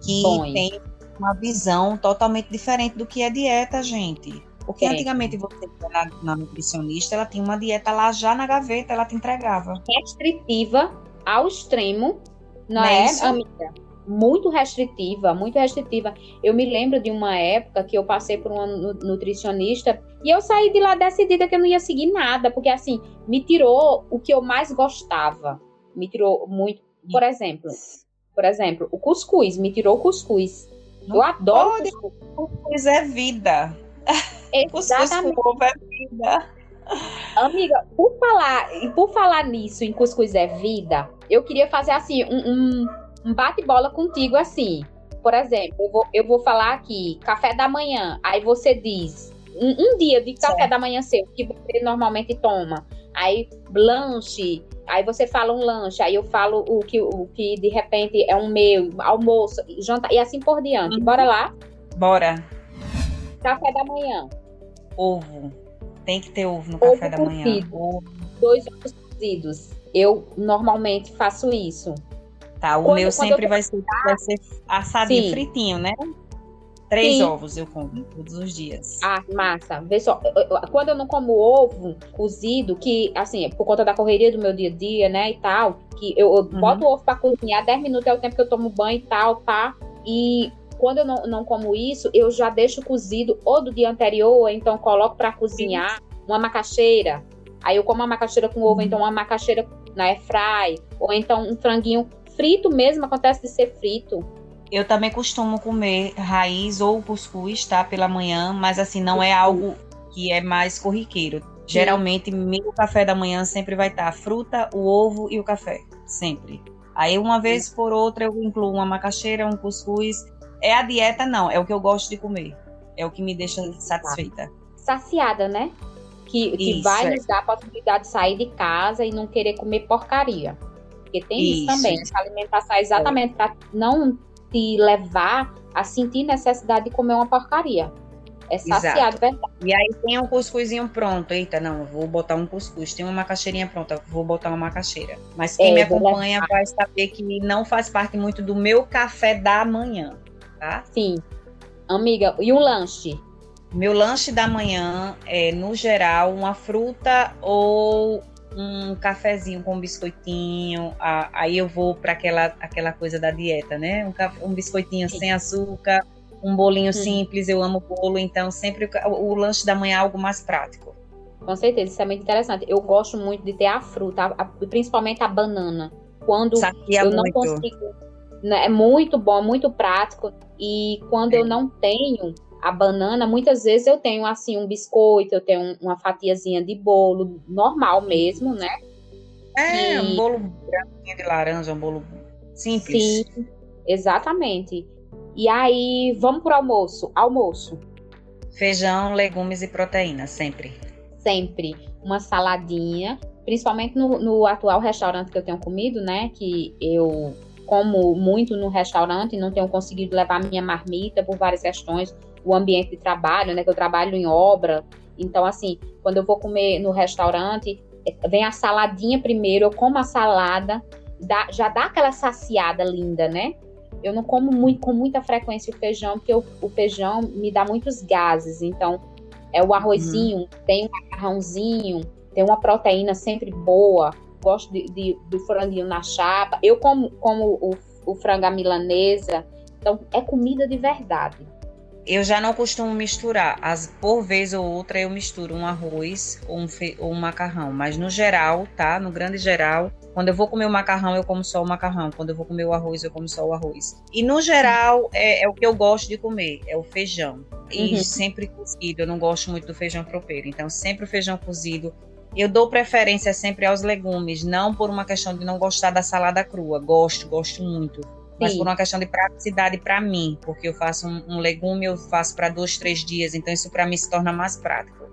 que Bons. têm uma visão totalmente diferente do que é dieta, gente. Porque Tem. antigamente você ia na, na nutricionista, ela tinha uma dieta lá já na gaveta, ela te entregava. Restritiva ao extremo, não, Não é é, isso? amiga? Muito restritiva, muito restritiva. Eu me lembro de uma época que eu passei por uma nu- nutricionista e eu saí de lá decidida que eu não ia seguir nada, porque assim, me tirou o que eu mais gostava. Me tirou muito. Por exemplo, por exemplo, o cuscuz, me tirou o cuscuz. Não eu adoro pode. cuscuz. Pois é vida. <laughs> Cuscuz Exatamente. ovo é vida. Amiga, por falar, e por falar nisso, em Cuscuz é Vida, eu queria fazer assim, um, um, um bate-bola contigo assim. Por exemplo, eu vou, eu vou falar aqui, café da manhã. Aí você diz, um, um dia de café Certo. da manhã seu, que você normalmente toma. Aí, lanche. Aí você fala um lanche. Aí eu falo o que, o que de repente é um meu, almoço, jantar, e assim por diante. Uhum. Bora lá? Bora. Café da manhã. Ovo. Tem que ter ovo no Ovo café da manhã. Ovo. Dois ovos cozidos. Eu normalmente faço isso. Tá, o Quando- meu sempre vai ser, vai ser assadinho, Sim. fritinho, né? Três Sim. ovos eu como todos os dias. Ah, massa. Vê só, quando eu não como ovo cozido, que, assim, por conta da correria do meu dia a dia, né, e tal, que eu, eu Uhum. boto o ovo pra cozinhar, 10 minutos é o tempo que eu tomo banho e tal, pá. E quando eu não, não como isso, eu já deixo cozido ou do dia anterior, ou então coloco pra cozinhar uma macaxeira. Aí eu como uma macaxeira com ovo, Uhum. então uma macaxeira na airfry, ou então um franguinho frito mesmo, acontece de ser frito. Eu também costumo comer raiz ou cuscuz, tá? Pela manhã, mas assim, não é algo que é mais corriqueiro. Geralmente, meu café da manhã sempre vai estar a fruta, o ovo e o café. Sempre. Aí, uma vez por outra, eu incluo uma macaxeira, um cuscuz. É a dieta, não. É o que eu gosto de comer. É o que me deixa satisfeita. saciada, né? Que, que Isso, vai é. nos dar a possibilidade de sair de casa e não querer comer porcaria. Porque tem isso, Isso, também. isso. Essa alimentação é exatamente para não te levar a sentir necessidade de comer uma porcaria. É saciado, verdade. E aí tem um cuscuzinho pronto. Eita, não, vou botar um cuscuz. Tem uma macaxeirinha pronta, vou botar uma macaxeira. Mas quem É, me acompanha vai saber que não faz parte muito do meu café da manhã, tá? Sim. Amiga, e o lanche? Meu lanche da manhã é, no geral, uma fruta ou um cafezinho com biscoitinho. Ah, aí eu vou para aquela, aquela coisa da dieta, né? Um, um biscoitinho Sim. sem açúcar, um bolinho Uhum. simples. Eu amo bolo, então sempre o, o lanche da manhã é algo mais prático. Com certeza, isso é muito interessante. Eu gosto muito de ter a fruta, a- a- principalmente a banana. Quando Sacia eu não muito. consigo. né, É muito bom, muito prático. E quando É. eu não tenho a banana, muitas vezes eu tenho assim um biscoito, eu tenho um- uma fatiazinha de bolo normal mesmo, né? É, E- um bolo branquinho de laranja, um bolo simples. Sim, exatamente. E aí, vamos pro almoço. Almoço, Feijão, legumes e proteína, sempre. sempre uma saladinha, principalmente no, no atual restaurante que eu tenho comido, né? Que eu como muito no restaurante, não tenho conseguido levar minha marmita por várias questões, o ambiente de trabalho, né? Que eu trabalho em obra. Então, assim, quando eu vou comer no restaurante, eh, vem a saladinha primeiro, eu como a salada, dá- já dá aquela saciada linda, né? Eu não como muito, com muita frequência o feijão, porque o, o feijão me dá muitos gases. Então, é o arrozinho, tem um macarrãozinho, tem uma proteína sempre boa. Gosto de, de- do franguinho na chapa. Eu como, como o, o frango à milanesa. Então, é comida de verdade. Eu já não costumo misturar. As, por vez ou outra eu misturo um arroz ou um, fe- ou um macarrão. Mas no geral, tá? No grande geral, quando eu vou comer o macarrão, eu como só o macarrão. Quando eu vou comer o arroz, eu como só o arroz. E no geral, é, é o que eu gosto de comer, é o feijão. E Uhum. sempre cozido. Eu não gosto muito do feijão tropeiro. Então, sempre o feijão cozido. Eu dou preferência sempre aos legumes, não por uma questão de não gostar da salada crua. Gosto, gosto muito mas Sim. por uma questão de praticidade para mim, porque eu faço um, um legume, eu faço para dois, três dias, então isso para mim se torna mais prático.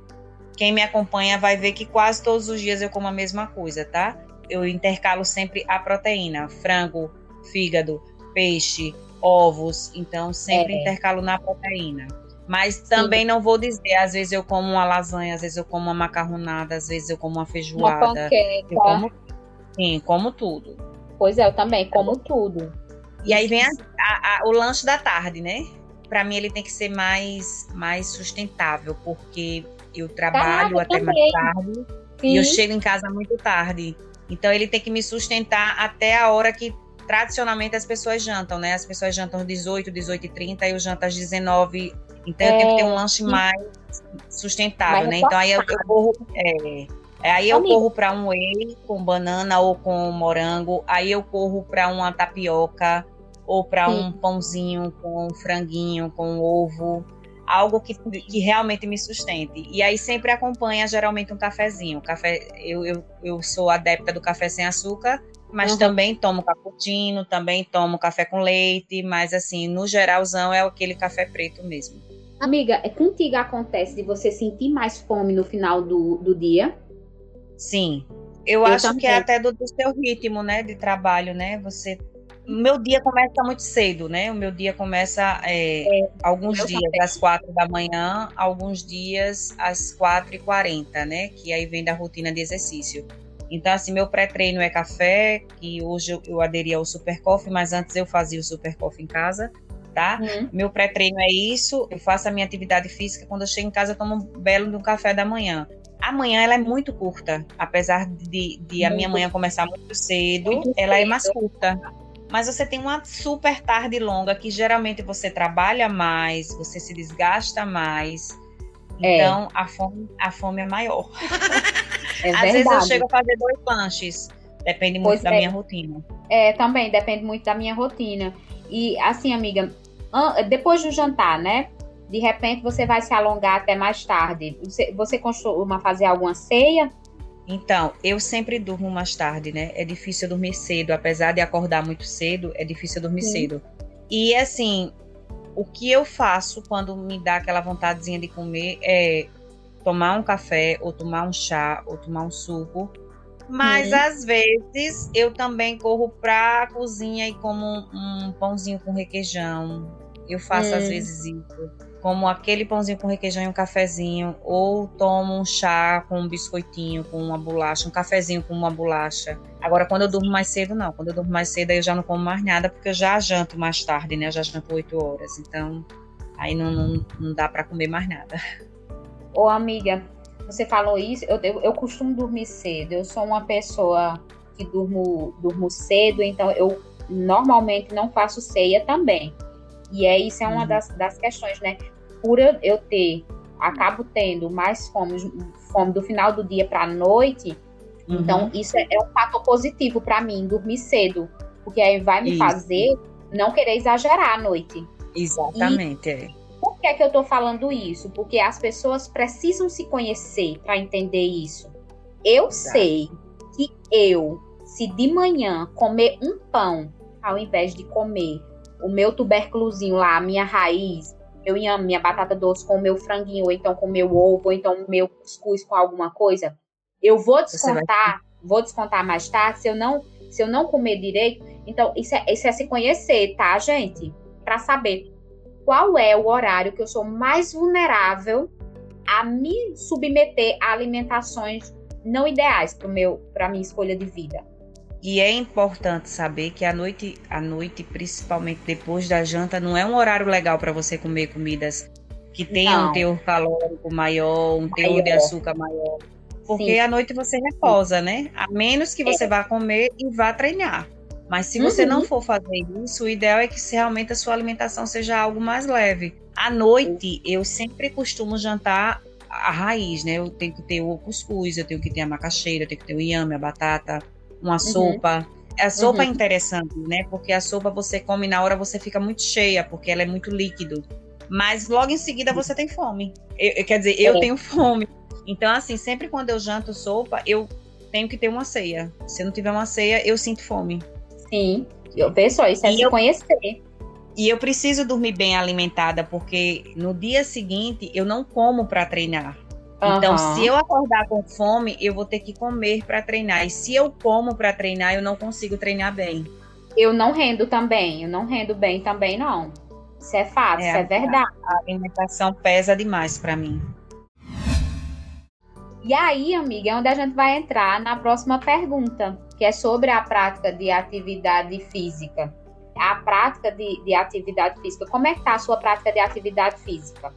Quem me acompanha vai ver que quase todos os dias eu como a mesma coisa, tá? Eu intercalo sempre a proteína, frango, fígado, peixe, ovos, então sempre É. intercalo na proteína. Mas também não vou dizer, às vezes eu como uma lasanha, às vezes eu como uma macarronada, às vezes eu como uma Uma feijoada. panqueca. Eu como, sim, como tudo. Pois é, eu também como tudo. E aí vem a- a- a- o lanche da tarde, né? Para mim ele tem que ser mais, mais sustentável, porque eu trabalho Caraca, até mais também. tarde Sim, e eu chego em casa muito tarde. Então ele tem que me sustentar até a hora que tradicionalmente as pessoas jantam, né? As pessoas jantam às 18, 18 e 30 e eu janto às 19. Então eu tenho que ter um lanche sim. mais sustentável, Mais né? Então aí eu, eu corro. é, é, aí eu Amiga. corro para um whey com banana ou com morango. Aí eu corro para uma tapioca ou para um pãozinho com franguinho, com ovo. Algo que, que realmente me sustente. E aí sempre acompanha geralmente um cafezinho. Café, eu, eu, eu sou adepta do café sem açúcar, mas Uhum. também tomo cappuccino, também tomo café com leite, mas assim, no geralzão é aquele café preto mesmo. Amiga, é contigo acontece de você sentir mais fome no final do, do dia? Sim. Eu, Eu acho que é também. até do, do seu ritmo, né, de trabalho, né? Você meu dia começa muito cedo, né? O meu dia começa é, é, alguns dias também. às quatro da manhã, alguns dias às quatro e quarenta, né? Que aí vem da rotina de exercício. Então, assim, meu pré-treino é café, que hoje eu, eu aderi ao Super Coffee, mas antes eu fazia o Super Coffee em casa, tá? Uhum. Meu pré-treino é isso, eu faço a minha atividade física, quando eu chego em casa eu tomo um belo de um café da manhã. A manhã ela é muito curta, apesar de, de a minha manhã começar muito cedo, muito ela cedo. é mais curta. Mas você tem uma super tarde longa que geralmente você trabalha mais, você se desgasta mais. É. Então a fome, a fome é maior. É <laughs> Às vezes eu chego a fazer dois lanches. Depende muito pois da é. minha rotina. É, também depende muito da minha rotina. E assim, amiga, depois do jantar, né? De repente você vai se alongar até mais tarde. Você, você costuma fazer alguma ceia? Então, eu sempre durmo mais tarde, né? É difícil dormir cedo, apesar de acordar muito cedo, é difícil dormir Sim. cedo. E assim, o que eu faço quando me dá aquela vontadezinha de comer é tomar um café, ou tomar um chá, ou tomar um suco. Mas uhum. às vezes eu também corro pra cozinha e como um, um pãozinho com requeijão. Eu faço às vezes isso. Como aquele pãozinho com requeijão e um cafezinho. Ou tomo um chá com um biscoitinho, com uma bolacha, um cafezinho com uma bolacha. Agora, quando eu durmo mais cedo, não. Quando eu durmo mais cedo, eu já não como mais nada, porque eu já janto mais tarde, né? Eu já janto 8 horas. Então, aí não, não, não dá para comer mais nada. <laughs> Ô, amiga, você falou isso, eu, eu, eu, costumo dormir cedo. Eu sou uma pessoa que durmo, durmo cedo, então eu normalmente não faço ceia também. E é isso é uma uhum. das, das questões, né? Por eu, eu ter, acabo tendo mais fome, fome do final do dia para a noite, uhum. então isso é, é, um fator positivo para mim, dormir cedo. Porque aí vai me isso. fazer não querer exagerar à noite. Exatamente, e, é por que, é que eu estou falando isso? Porque as pessoas precisam se conhecer para entender isso. Eu sei que eu, se de manhã comer um pão, ao invés de comer o meu tubérculozinho lá, a minha raiz, eu amo minha batata doce com o meu franguinho, ou então com o meu ovo, ou então o meu cuscuz com alguma coisa, eu vou descontar, vou descontar mais tarde se eu não, se eu não comer direito. Então, isso é, isso é se conhecer, tá, gente? Para saber qual é o horário que eu sou mais vulnerável a me submeter a alimentações não ideais para meu para minha escolha de vida. E é importante saber que a noite, a noite, principalmente depois da janta, não é um horário legal para você comer comidas que tenham não. um teor calórico maior, um maior. teor de açúcar maior. Porque Sim. à noite você reposa, né? A menos que você é. vá comer e vá treinar. Mas se você uhum. não for fazer isso, o ideal é que realmente a sua alimentação seja algo mais leve. À noite, eu sempre costumo jantar a raiz, né? Eu tenho que ter o cuscuz, eu tenho que ter a macaxeira, eu tenho que ter o inhame, a batata, uma uhum. sopa. A sopa é uhum. é interessante, né? Porque a sopa você come na hora, você fica muito cheia, porque ela é muito líquido. Mas logo em seguida você tem fome. Eu, quer dizer, eu é. tenho fome. Então, assim, sempre quando eu janto sopa, eu tenho que ter uma ceia. Se eu não tiver uma ceia, eu sinto fome. Sim, eu penso isso é e se eu, conhecer. E eu preciso dormir bem alimentada, porque no dia seguinte eu não como para treinar. Uhum. Então, se eu acordar com fome, eu vou ter que comer para treinar. E se eu como para treinar, eu não consigo treinar bem. Eu não rendo também, eu não rendo bem também, não. Isso é fato, é, isso é verdade. A alimentação pesa demais para mim. E aí, amiga, é onde a gente vai entrar na próxima pergunta, que é sobre a prática de atividade física. A prática de, de atividade física. Como é que tá a sua prática de atividade física?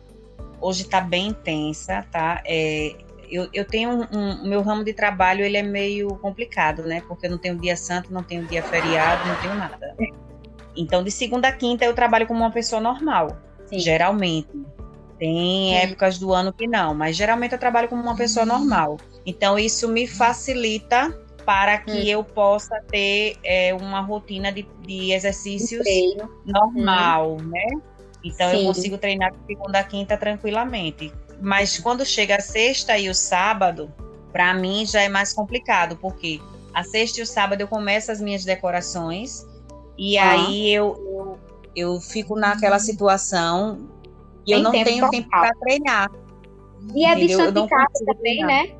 Hoje está bem intensa, tá? É, eu, eu tenho um, um, meu ramo de trabalho ele é meio complicado, né? Porque eu não tenho dia santo, não tenho dia feriado, não tenho nada. Então, de segunda a quinta eu trabalho como uma pessoa normal, Sim. geralmente. Tem Sim. épocas do ano que não, mas geralmente eu trabalho como uma pessoa uhum. normal. Então isso me facilita para que hum. eu possa ter é, uma rotina de, de exercícios normal, hum. né? Então Sim. eu consigo treinar de segunda a quinta tranquilamente. Mas quando chega a sexta e o sábado, para mim já é mais complicado, porque a sexta e o sábado eu começo as minhas decorações e ah. aí eu, eu, eu fico naquela hum. situação e eu não tempo tenho tempo para treinar. E é distante de casa também, treinar. né?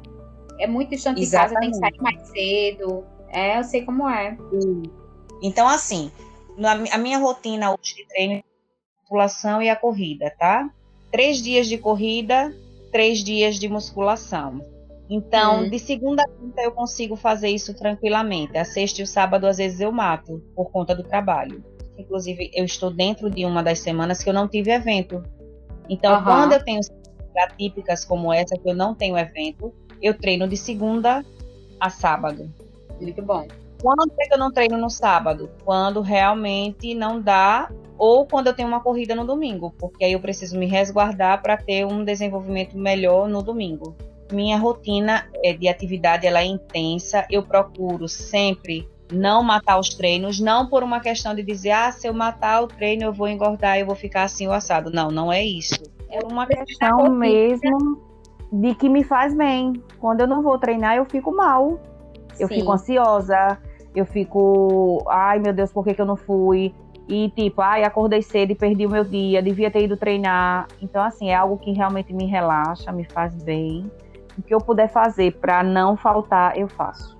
É muito distante Exatamente. de casa, tem que sair mais cedo. É, eu sei como é. Então, assim, na, a minha rotina hoje de treino musculação e a corrida, tá? Três dias de corrida, três dias de musculação. Então, hum. de segunda a quinta eu consigo fazer isso tranquilamente. A sexta e o sábado, às vezes, eu mato por conta do trabalho. Inclusive, eu estou dentro de uma das semanas que eu não tive evento. Então, uhum. quando eu tenho atípicas como essa, que eu não tenho evento, eu treino de segunda a sábado. Muito bom. Quando é que eu não treino no sábado? Quando realmente não dá, ou quando eu tenho uma corrida no domingo, porque aí eu preciso me resguardar para ter um desenvolvimento melhor no domingo. Minha rotina é, de atividade ela é intensa, eu procuro sempre não matar os treinos, não por uma questão de dizer, ah, se eu matar o treino eu vou engordar, eu vou ficar assim o assado. Não, não é isso. É uma questão mesmo de que me faz bem. Quando eu não vou treinar, eu fico mal. Eu Sim. fico ansiosa, eu fico, ai meu Deus, por que, que eu não fui? E tipo, ai, acordei cedo e perdi o meu dia, devia ter ido treinar. Então, assim, é algo que realmente me relaxa, me faz bem. O que eu puder fazer para não faltar, eu faço.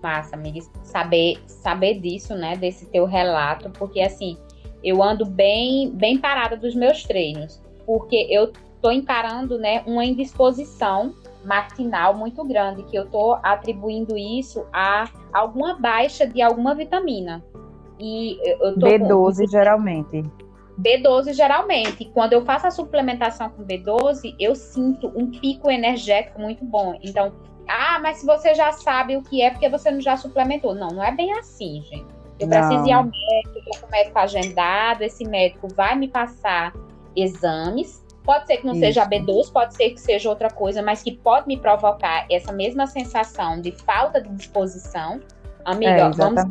Massa, amiga, saber, saber disso, né, desse teu relato, porque assim, eu ando bem, bem parada dos meus treinos, porque eu tô encarando, né, uma indisposição matinal muito grande, que eu tô atribuindo isso a alguma baixa de alguma vitamina. E eu tô B12 com... geralmente. B12 geralmente. Quando eu faço a suplementação com B12, eu sinto um pico energético muito bom. Então, ah, mas se você já sabe o que é, porque você não já suplementou. Não, não é bem assim, gente. Eu não. preciso ir ao médico, tô com o médico agendado, esse médico vai me passar exames Pode ser que não Isso. seja B12, pode ser que seja outra coisa, mas que pode me provocar essa mesma sensação de falta de disposição. Amiga, é, vamos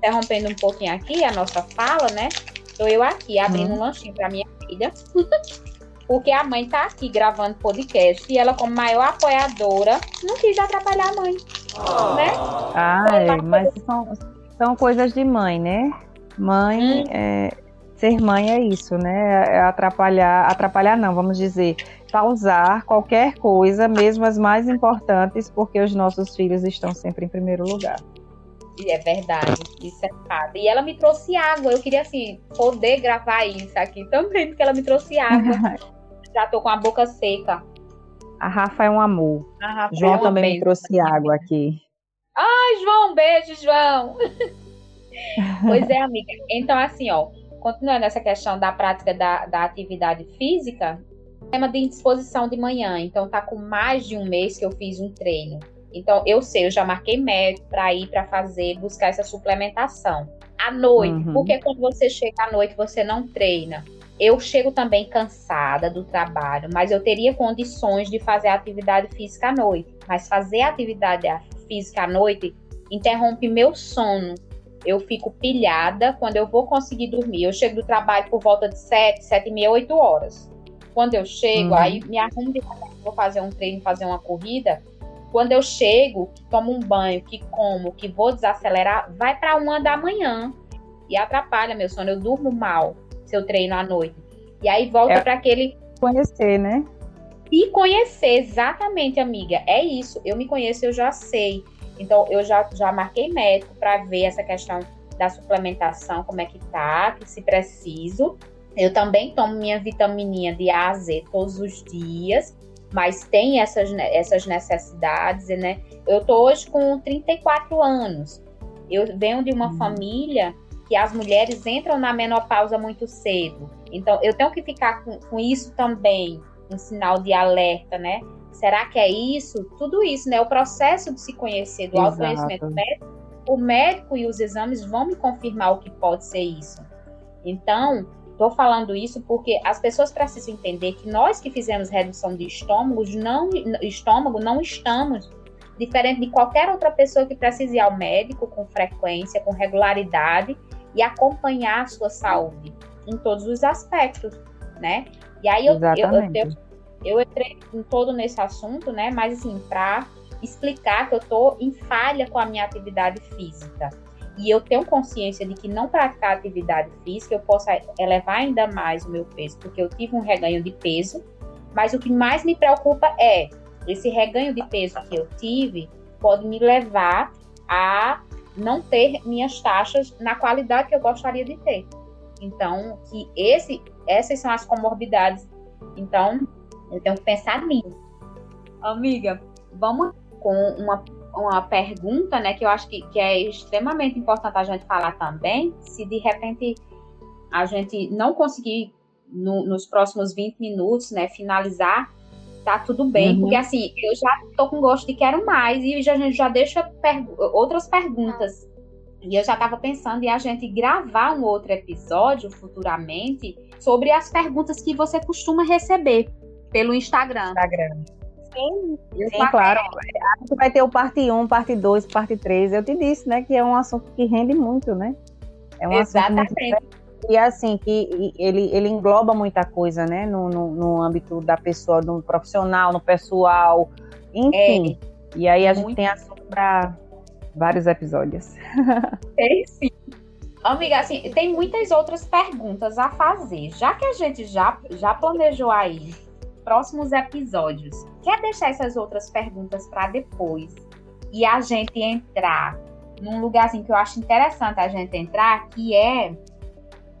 interrompendo um pouquinho aqui a nossa fala, né? Estou eu aqui abrindo hum. um lanchinho para minha filha. <laughs> porque a mãe tá aqui gravando podcast e ela, como maior apoiadora, não quis atrapalhar a mãe. Oh. Né? Ah, mas são, são coisas de mãe, né? Mãe hum. é ser mãe é isso, né? É atrapalhar, atrapalhar não, vamos dizer, causar qualquer coisa, mesmo as mais importantes, porque os nossos filhos estão sempre em primeiro lugar. E é verdade, isso é fato. E ela me trouxe água, eu queria assim poder gravar isso aqui também, porque ela me trouxe água. <laughs> Já tô com a boca seca. A Rafa é um amor. João é também beijo. me trouxe água aqui. Ai, João, beijo, João. <laughs> pois é, amiga. Então, assim, ó, continuando essa questão da prática da, da atividade física, tema de indisposição de manhã. Então, tá com mais de um mês que eu fiz um treino. Então, eu sei, eu já marquei médico para ir para fazer, buscar essa suplementação. À noite, uhum. porque quando você chega à noite, você não treina. Eu chego também cansada do trabalho, mas eu teria condições de fazer atividade física à noite. Mas fazer atividade física à noite interrompe meu sono eu fico pilhada quando eu vou conseguir dormir. Eu chego do trabalho por volta de 7, 7 e meia, 8 horas. Quando eu chego, uhum. aí me arrumo de vou fazer um treino, fazer uma corrida. Quando eu chego, tomo um banho, que como, que vou desacelerar, vai para uma da manhã e atrapalha meu sono. Eu durmo mal se eu treino à noite. E aí volta é para aquele conhecer, né? E conhecer, exatamente, amiga. É isso. Eu me conheço, eu já sei. Então, eu já, já marquei médico para ver essa questão da suplementação, como é que tá, que se preciso. Eu também tomo minha vitamininha de A a Z todos os dias, mas tem essas, essas necessidades, né? Eu tô hoje com 34 anos. Eu venho de uma uhum. família que as mulheres entram na menopausa muito cedo. Então, eu tenho que ficar com, com isso também, um sinal de alerta, né? Será que é isso? Tudo isso, né? O processo de se conhecer, do Exato. autoconhecimento médico, o médico e os exames vão me confirmar o que pode ser isso. Então, estou falando isso porque as pessoas precisam entender que nós que fizemos redução de estômagos, não, estômago, não estamos diferente de qualquer outra pessoa que precise ir ao médico com frequência, com regularidade e acompanhar a sua saúde em todos os aspectos, né? E aí eu, eu, eu, eu eu entrei em todo nesse assunto, né? Mas assim, para explicar que eu tô em falha com a minha atividade física. E eu tenho consciência de que não praticar atividade física eu possa elevar ainda mais o meu peso, porque eu tive um reganho de peso, mas o que mais me preocupa é esse reganho de peso que eu tive pode me levar a não ter minhas taxas na qualidade que eu gostaria de ter. Então, que esse, essas são as comorbidades. Então, eu tenho que pensar nisso. Amiga, vamos com uma, uma pergunta, né, que eu acho que, que é extremamente importante a gente falar também. Se de repente a gente não conseguir no, nos próximos 20 minutos, né, finalizar, tá tudo bem, uhum. porque assim, eu já tô com gosto de quero mais e já, a gente já deixa pergu outras perguntas. E eu já estava pensando em a gente gravar um outro episódio futuramente sobre as perguntas que você costuma receber pelo Instagram. Instagram. Sim, Sim claro. A gente vai ter o parte 1, parte 2, parte 3. Eu te disse, né, que é um assunto que rende muito, né? É um Exatamente. assunto muito e assim, que ele, ele engloba muita coisa, né? No, no, no âmbito da pessoa, no profissional, no pessoal, enfim. É, e aí a gente tem assunto para vários episódios. <laughs> Tem sim. Amiga, assim, tem muitas outras perguntas a fazer. Já que a gente já, já planejou aí próximos episódios, quer deixar essas outras perguntas para depois e a gente entrar num lugarzinho que eu acho interessante a gente entrar, que é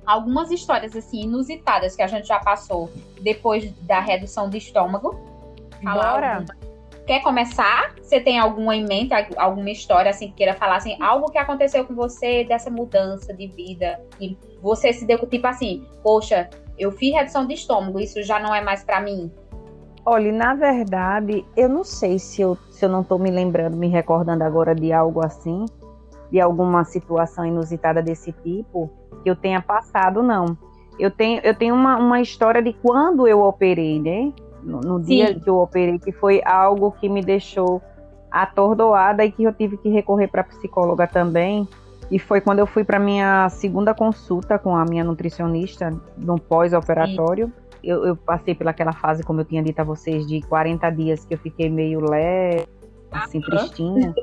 algumas histórias assim inusitadas que a gente já passou depois da redução do estômago. Bora. Quer começar? Você tem alguma em mente, alguma história assim que queira falar assim, algo que aconteceu com você dessa mudança de vida e você se deu tipo assim, poxa, eu fiz redução de estômago, isso já não é mais para mim. Olha, na verdade, eu não sei se eu, se eu não estou me lembrando, me recordando agora de algo assim, de alguma situação inusitada desse tipo, que eu tenha passado, não. Eu tenho, eu tenho uma, uma história de quando eu operei, né? No, no dia que eu operei, que foi algo que me deixou atordoada e que eu tive que recorrer para psicóloga também. E foi quando eu fui para minha segunda consulta com a minha nutricionista no pós-operatório. Eu, eu, passei pelaquela fase, como eu tinha dito a vocês, de 40 dias que eu fiquei meio leve, assim, tristinha.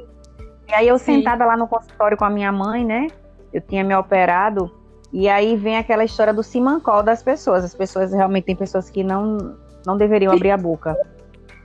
E aí eu Sim. sentada lá no consultório com a minha mãe, né? Eu tinha me operado. E aí vem aquela história do simancol das pessoas. As pessoas realmente tem pessoas que não, não deveriam abrir a boca.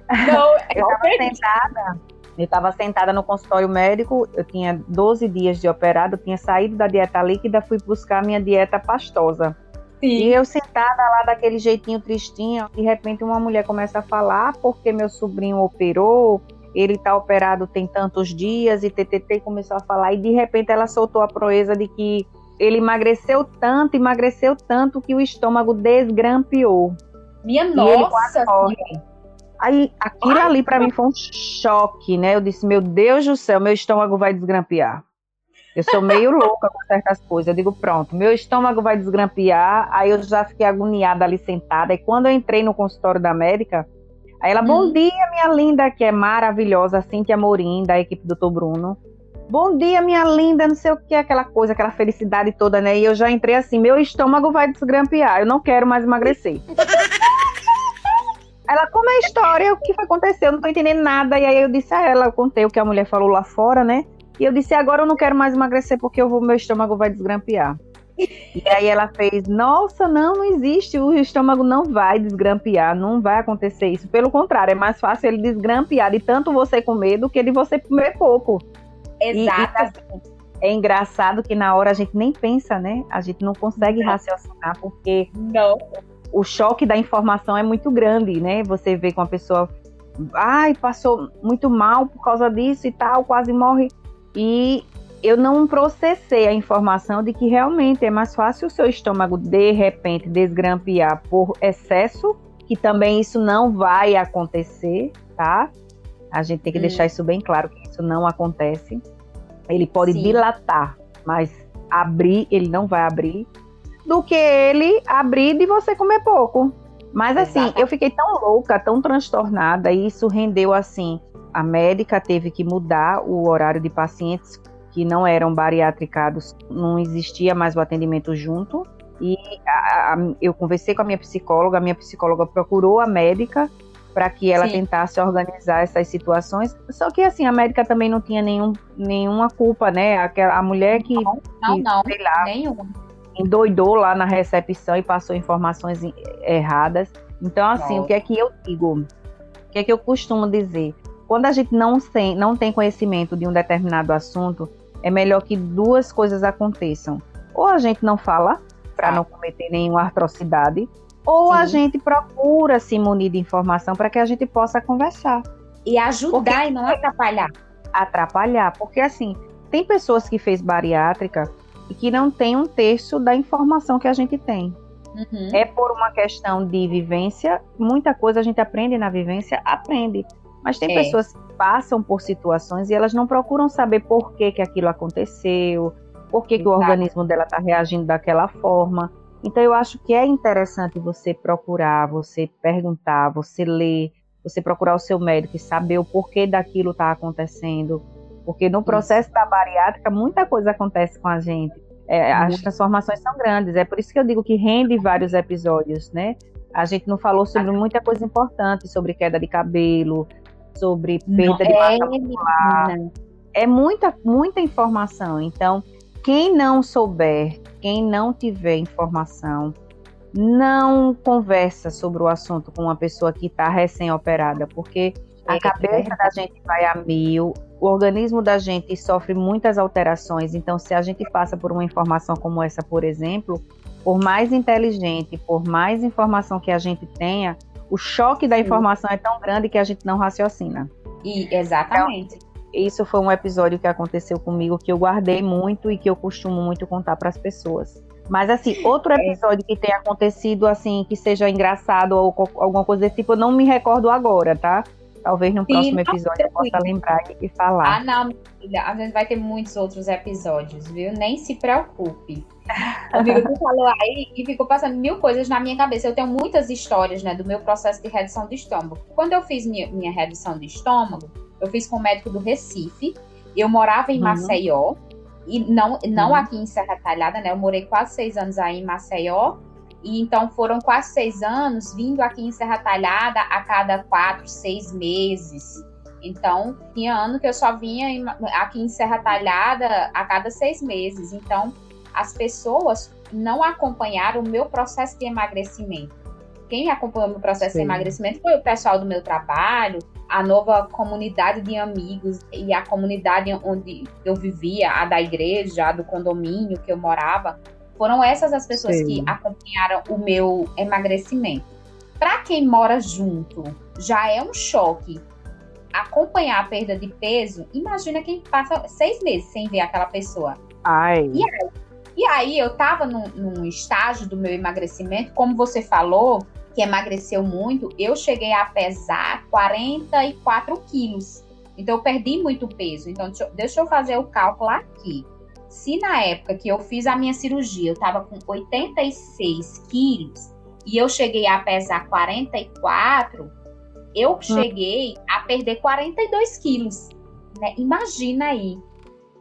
Não, <laughs> eu estava sentada. Eu estava sentada no consultório médico, eu tinha 12 dias de operado, eu tinha saído da dieta líquida, fui buscar minha dieta pastosa. Sim. E eu sentada lá daquele jeitinho tristinho, de repente uma mulher começa a falar porque meu sobrinho operou, ele está operado tem tantos dias, e TTT começou a falar, e de repente ela soltou a proeza de que ele emagreceu tanto, emagreceu tanto que o estômago desgrampeou. Minha nossa! Aí aquilo Ai, ali para mim foi um choque, né? Eu disse, meu Deus do céu, meu estômago vai desgrampear. Eu sou meio louca com certas coisas. Eu digo, pronto, meu estômago vai desgrampear. Aí eu já fiquei agoniada ali sentada. E quando eu entrei no consultório da médica, Aí ela, bom hum. dia, minha linda, que é maravilhosa, Cintia Morim, da equipe do Dr. Bruno. Bom dia, minha linda, não sei o que, aquela coisa, aquela felicidade toda, né? E eu já entrei assim, meu estômago vai desgrampear, eu não quero mais emagrecer. <laughs> ela, como é a história? O que aconteceu? Eu não tô entendendo nada. E aí eu disse a ela, eu contei o que a mulher falou lá fora, né? E eu disse, agora eu não quero mais emagrecer porque eu vou, meu estômago vai desgrampear. E aí ela fez: Nossa, não, não existe, o estômago não vai desgrampear, não vai acontecer isso. Pelo contrário, é mais fácil ele desgrampear de tanto você comer do que de você comer pouco. Exato. É engraçado que na hora a gente nem pensa, né? A gente não consegue não. raciocinar, porque não. o choque da informação é muito grande, né? Você vê com a pessoa, ai, passou muito mal por causa disso e tal, quase morre. E eu não processei a informação de que realmente é mais fácil o seu estômago de repente desgrampear por excesso, que também isso não vai acontecer, tá? A gente tem que hum. deixar isso bem claro que isso não acontece. Ele pode Sim. dilatar, mas abrir ele não vai abrir, do que ele abrir de você comer pouco. Mas assim, Exato. eu fiquei tão louca, tão transtornada, e isso rendeu assim. A médica teve que mudar o horário de pacientes que não eram bariátricados, não existia mais o atendimento junto. E a, a, eu conversei com a minha psicóloga, a minha psicóloga procurou a médica para que ela Sim. tentasse organizar essas situações. Só que assim, a médica também não tinha nenhum, nenhuma culpa, né? Aquela, a mulher que, não, não, que, não, sei lá, nenhuma. endoidou lá na recepção e passou informações erradas. Então, assim, não. o que é que eu digo? O que é que eu costumo dizer? Quando a gente não tem, não tem conhecimento de um determinado assunto, é melhor que duas coisas aconteçam. Ou a gente não fala, para ah. não cometer nenhuma atrocidade, ou Sim. a gente procura se munir de informação para que a gente possa conversar. E ajudar porque, e não atrapalhar. Atrapalhar, porque assim, tem pessoas que fez bariátrica e que não tem um terço da informação que a gente tem. Uhum. É por uma questão de vivência, muita coisa a gente aprende na vivência, aprende. Mas tem é. pessoas que passam por situações e elas não procuram saber por que, que aquilo aconteceu, por que, que o organismo dela está reagindo daquela forma. Então eu acho que é interessante você procurar, você perguntar, você ler, você procurar o seu médico e saber o porquê daquilo está acontecendo. Porque no processo isso. da bariátrica muita coisa acontece com a gente. É, as transformações são grandes, é por isso que eu digo que rende vários episódios, né? A gente não falou sobre muita coisa importante, sobre queda de cabelo, sobre perda de massa é, muscular. É muita, muita informação. Então, quem não souber, quem não tiver informação, não conversa sobre o assunto com uma pessoa que está recém-operada, porque a é, cabeça da gente vai a mil, o organismo da gente sofre muitas alterações. Então, se a gente passa por uma informação como essa, por exemplo, por mais inteligente, por mais informação que a gente tenha, o choque da informação é tão grande que a gente não raciocina. E, exatamente. Então, isso foi um episódio que aconteceu comigo que eu guardei muito e que eu costumo muito contar para as pessoas. Mas assim, outro é. episódio que tenha acontecido assim, que seja engraçado ou alguma coisa desse tipo, eu não me recordo agora, tá? Talvez no próximo episódio eu possa lembrar e falar. Ah, não, filha, a gente vai ter muitos outros episódios, viu? Nem se preocupe. Amigo, tu falou aí e ficou passando mil coisas na minha cabeça. Eu tenho muitas histórias, né, do meu processo de redução de estômago. Quando eu fiz minha, minha redução de estômago, eu fiz com o médico do Recife. Eu morava em uhum. Maceió. E não, não uhum. aqui em Serra Talhada, né? Eu morei quase seis anos aí em Maceió. E então foram quase seis anos vindo aqui em Serra Talhada a cada quatro, seis meses. Então, tinha ano que eu só vinha aqui em Serra Talhada a cada seis meses. Então, as pessoas não acompanharam o meu processo de emagrecimento. Quem acompanhou o meu processo Sim. de emagrecimento foi o pessoal do meu trabalho, a nova comunidade de amigos e a comunidade onde eu vivia, a da igreja, a do condomínio que eu morava, foram essas as pessoas Sim. que acompanharam o meu emagrecimento. Para quem mora junto, já é um choque acompanhar a perda de peso. Imagina quem passa seis meses sem ver aquela pessoa. Ai. E aí, e aí eu tava num, num estágio do meu emagrecimento, como você falou, que emagreceu muito, eu cheguei a pesar 44 quilos. Então, eu perdi muito peso. Então, deixa, deixa eu fazer o cálculo aqui. Se na época que eu fiz a minha cirurgia, eu estava com 86 quilos e eu cheguei a pesar 44, eu hum. cheguei a perder 42 quilos. Né? Imagina aí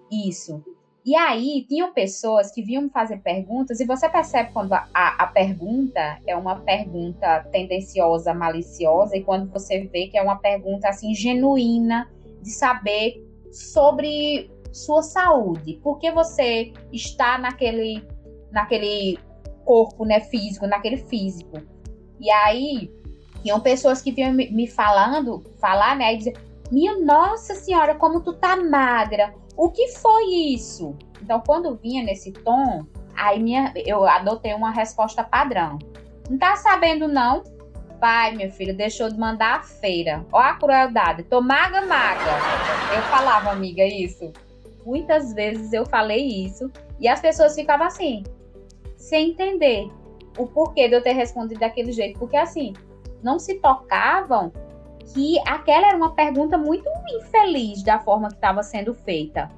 isso. E aí, tinham pessoas que vinham fazer perguntas, e você percebe quando a, a, a, pergunta é uma pergunta tendenciosa, maliciosa, e quando você vê que é uma pergunta assim genuína de saber sobre sua saúde, por que você está naquele, naquele corpo né, físico, naquele físico. E aí, tinham pessoas que vinham me, me falando, falar, né, e dizer, minha nossa senhora, como tu tá magra o que foi isso? Então, quando vinha nesse tom, aí minha, eu adotei uma resposta padrão. Não tá sabendo, não? Pai, meu filho, deixou de mandar a feira. Ó a crueldade. Tô maga, maga. Eu falava, amiga, isso. Muitas vezes eu falei isso. E as pessoas ficavam assim, sem entender o porquê de eu ter respondido daquele jeito. Porque assim, não se tocavam que aquela era uma pergunta muito infeliz da forma que estava sendo feita.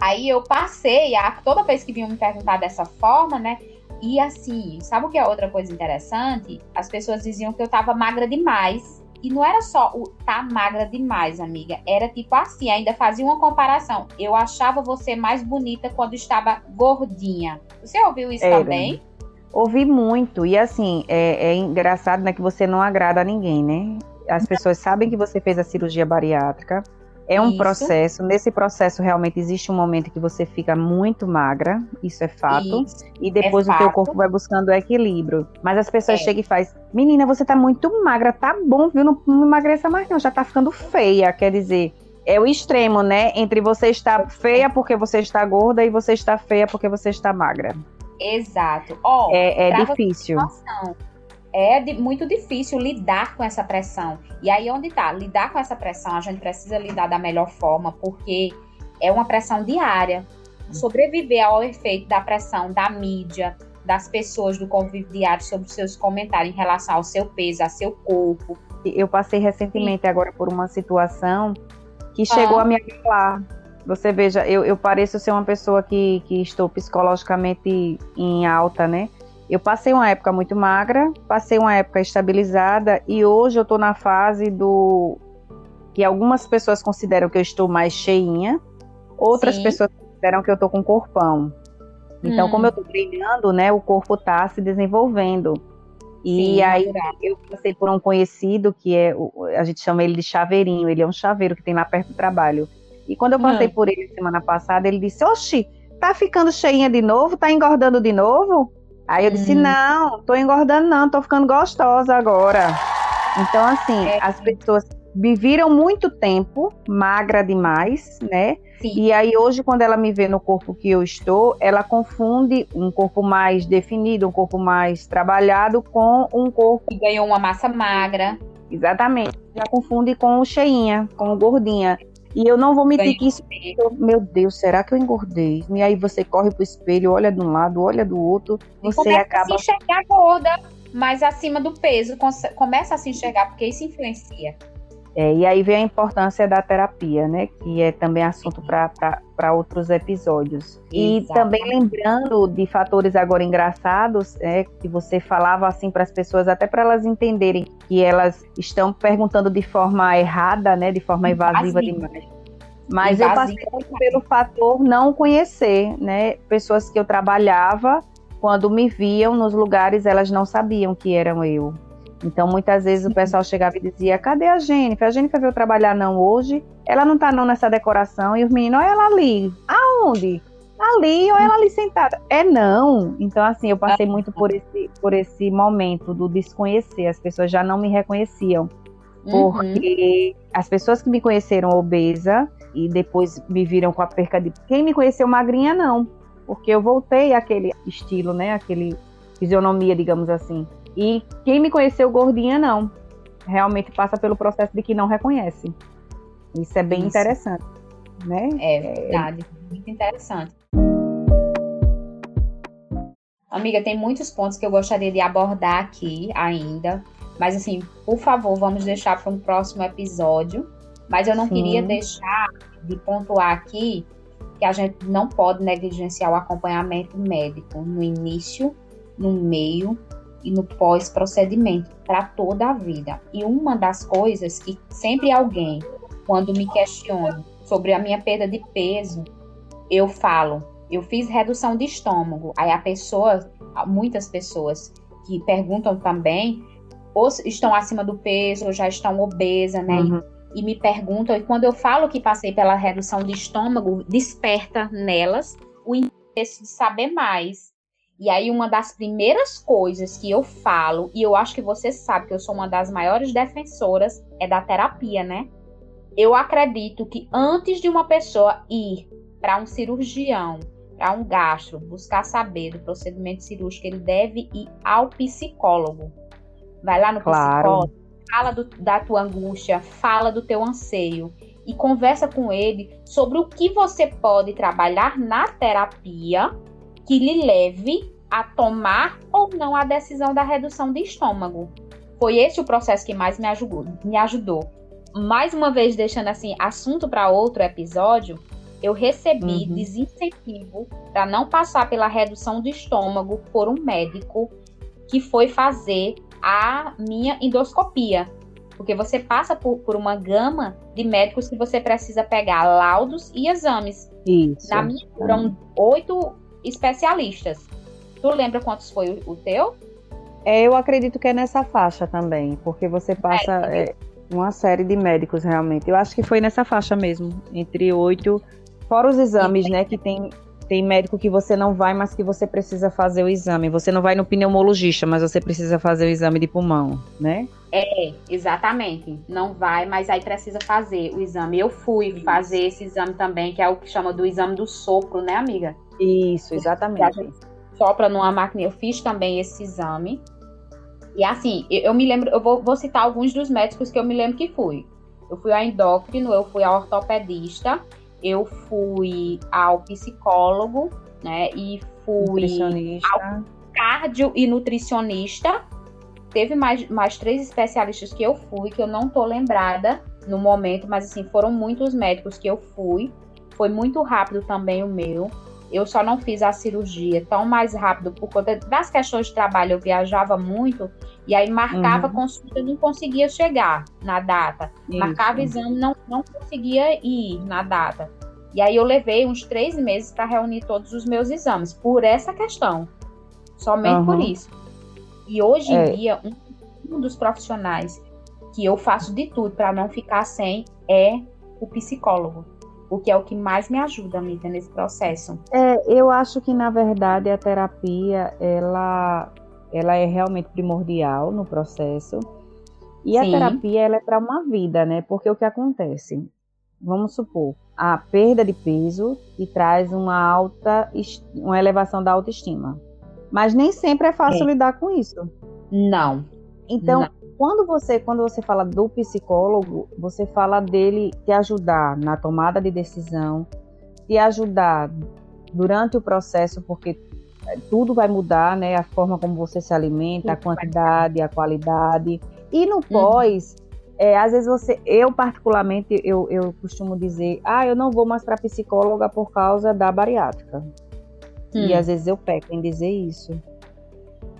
Aí eu passei a toda vez que vinham me perguntar dessa forma, né? E assim, sabe o que é outra coisa interessante? As pessoas diziam que eu tava magra demais. E não era só o tá magra demais, amiga. Era tipo assim, ainda fazia uma comparação. Eu achava você mais bonita quando estava gordinha. Você ouviu isso era. também? Ouvi muito. E assim, é, é engraçado, né, que você não agrada a ninguém, né? As pessoas sabem que você fez a cirurgia bariátrica. É um isso. processo. Nesse processo, realmente existe um momento que você fica muito magra, isso é fato. Isso. E depois é o teu corpo vai buscando o equilíbrio. Mas as pessoas é. chegam e fazem: Menina, você tá muito magra, tá bom, viu? Não, não emagreça mais, não, já tá ficando feia. Quer dizer, é o extremo, né? Entre você estar feia porque você está gorda e você está feia porque você está magra. Exato. Oh, é é difícil. É de, muito difícil lidar com essa pressão. E aí, onde tá? Lidar com essa pressão, a gente precisa lidar da melhor forma, porque é uma pressão diária. Sobreviver ao efeito da pressão da mídia, das pessoas do convívio diário sobre seus comentários em relação ao seu peso, ao seu corpo. Eu passei recentemente Sim. agora por uma situação que chegou ah. a me abalar. Você veja, eu, eu pareço ser uma pessoa que, que estou psicologicamente em alta, né? Eu passei uma época muito magra, passei uma época estabilizada e hoje eu estou na fase do que algumas pessoas consideram que eu estou mais cheinha, outras Sim. pessoas consideram que eu estou com corpão. Então, hum. como eu estou treinando, né, o corpo está se desenvolvendo. E Sim, aí eu passei por um conhecido que é, a gente chama ele de chaveirinho, ele é um chaveiro que tem lá perto do trabalho. E quando eu passei hum. por ele semana passada, ele disse: Oxi, tá ficando cheinha de novo? Tá engordando de novo? Aí eu disse: hum. Não, tô engordando, não, tô ficando gostosa agora. Então, assim, é. as pessoas viveram muito tempo magra demais, né? Sim. E aí hoje quando ela me vê no corpo que eu estou, ela confunde um corpo mais definido, um corpo mais trabalhado com um corpo que ganhou uma massa magra. Exatamente. Já confunde com o cheinha, com o gordinha. E eu não vou mentir que isso. Meu Deus, será que eu engordei? E aí você corre pro espelho, olha de um lado, olha do outro, você começa acaba. A se enxergar gorda, mas acima do peso, começa a se enxergar, porque isso influencia. É, e aí vem a importância da terapia, né? Que é também assunto para outros episódios. E também lembrando de fatores agora engraçados, é, que você falava assim para as pessoas, até para elas entenderem que elas estão perguntando de forma errada, né? De forma invasiva demais. Mas eu passei muito pelo fator não conhecer, né? Pessoas que eu trabalhava, quando me viam nos lugares, elas não sabiam que eram eu. Então, muitas vezes o pessoal chegava e dizia: cadê a Jennifer? A Jennifer veio trabalhar não hoje, ela não tá não nessa decoração. E os meninos, olha ela ali. Aonde? Ali, ou ela ali sentada. É não. Então, assim, eu passei muito por esse, por esse momento do desconhecer. As pessoas já não me reconheciam. Porque uhum. as pessoas que me conheceram obesa e depois me viram com a perca de. Quem me conheceu magrinha, não. Porque eu voltei àquele estilo, né? Aquele fisionomia, digamos assim. E quem me conheceu gordinha, não. Realmente passa pelo processo de que não reconhece. Isso é bem Isso. interessante. Né? É verdade, é... muito interessante. Amiga, tem muitos pontos que eu gostaria de abordar aqui ainda. Mas, assim, por favor, vamos deixar para um próximo episódio. Mas eu não Sim. queria deixar de pontuar aqui que a gente não pode negligenciar o acompanhamento médico no início, no meio e no pós-procedimento para toda a vida. E uma das coisas que sempre alguém, quando me questiona sobre a minha perda de peso, eu falo, eu fiz redução de estômago. Aí a pessoa, muitas pessoas que perguntam também, ou estão acima do peso, ou já estão obesas, né? Uhum. E, e me perguntam, e quando eu falo que passei pela redução de estômago, desperta nelas o interesse de saber mais. E aí, uma das primeiras coisas que eu falo, e eu acho que você sabe que eu sou uma das maiores defensoras, é da terapia, né? Eu acredito que antes de uma pessoa ir para um cirurgião, para um gastro, buscar saber do procedimento cirúrgico, ele deve ir ao psicólogo. Vai lá no claro. psicólogo, fala do, da tua angústia, fala do teu anseio e conversa com ele sobre o que você pode trabalhar na terapia que lhe leve a tomar ou não a decisão da redução de estômago. Foi esse o processo que mais me ajudou. Me ajudou. Mais uma vez, deixando assim assunto para outro episódio, eu recebi uhum. desincentivo para não passar pela redução de estômago por um médico que foi fazer a minha endoscopia. Porque você passa por, por uma gama de médicos que você precisa pegar laudos e exames. Isso. Na minha foram oito especialistas. Tu lembra quantos foi o, o teu? É, eu acredito que é nessa faixa também, porque você passa é, uma série de médicos realmente. Eu acho que foi nessa faixa mesmo, entre oito, fora os exames, né, que tem tem médico que você não vai, mas que você precisa fazer o exame. Você não vai no pneumologista, mas você precisa fazer o exame de pulmão, né? É, exatamente. Não vai, mas aí precisa fazer o exame. Eu fui fazer esse exame também, que é o que chama do exame do sopro, né, amiga? Isso, exatamente. Sopra numa máquina. Eu fiz também esse exame. E assim, eu, me lembro, eu vou, vou citar alguns dos médicos que eu me lembro que fui. Eu fui ao endócrino, eu fui ao ortopedista, eu fui ao psicólogo, né? E fui ao cardio e nutricionista. Teve mais, mais três especialistas que eu fui, que eu não tô lembrada no momento, mas assim, foram muitos médicos que eu fui. Foi muito rápido também o meu. Eu só não fiz a cirurgia tão mais rápido por conta das questões de trabalho. Eu viajava muito e aí marcava uhum. consulta e não conseguia chegar na data. Isso. Marcava exame não não conseguia ir na data. E aí eu levei uns três meses para reunir todos os meus exames por essa questão, somente uhum. por isso. E hoje é. em dia um, um dos profissionais que eu faço de tudo para não ficar sem é o psicólogo o que é o que mais me ajuda, amiga, nesse processo. É, eu acho que na verdade a terapia ela, ela é realmente primordial no processo. E Sim. a terapia ela é para uma vida, né? Porque o que acontece? Vamos supor, a perda de peso e traz uma alta, uma elevação da autoestima. Mas nem sempre é fácil é. lidar com isso. Não. Então, Não. Quando você, quando você fala do psicólogo, você fala dele te ajudar na tomada de decisão, te ajudar durante o processo, porque é, tudo vai mudar, né? A forma como você se alimenta, a quantidade, a qualidade. E no uhum. pós, uhum. é, às vezes você, eu particularmente, eu, eu costumo dizer, ah, eu não vou mais para psicóloga por causa da bariátrica. E hum. às vezes eu peco em dizer isso.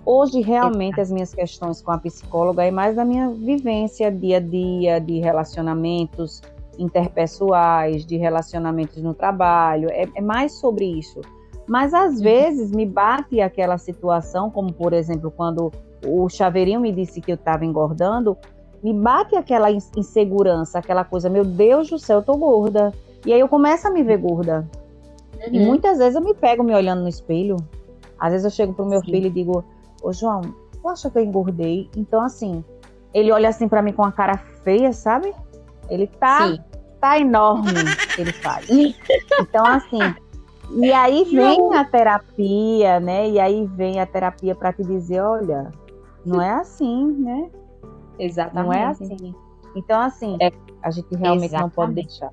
Hoje, realmente, as minhas questões com a psicóloga é mais da minha vivência dia a dia, de relacionamentos interpessoais, de relacionamentos no trabalho, é, é mais sobre isso. Mas às uhum. vezes me bate aquela situação, como por exemplo, quando o chaveirinho me disse que eu estava engordando, me bate aquela insegurança, aquela coisa, meu Deus do céu, eu tô gorda. E aí eu começo a me ver gorda. Uhum. E muitas vezes eu me pego me olhando no espelho. Às vezes eu chego pro meu Sim. filho e digo, Ô, João, tu acha que eu engordei? Então, assim, ele olha assim para mim com a cara feia, sabe? Ele tá, Sim. tá enorme, <laughs> ele faz. Então, assim, e aí vem a terapia, né? E aí vem a terapia para te dizer, olha, não é assim, né? Exatamente. Não é assim. Então, assim, é, a gente realmente exatamente. não pode deixar.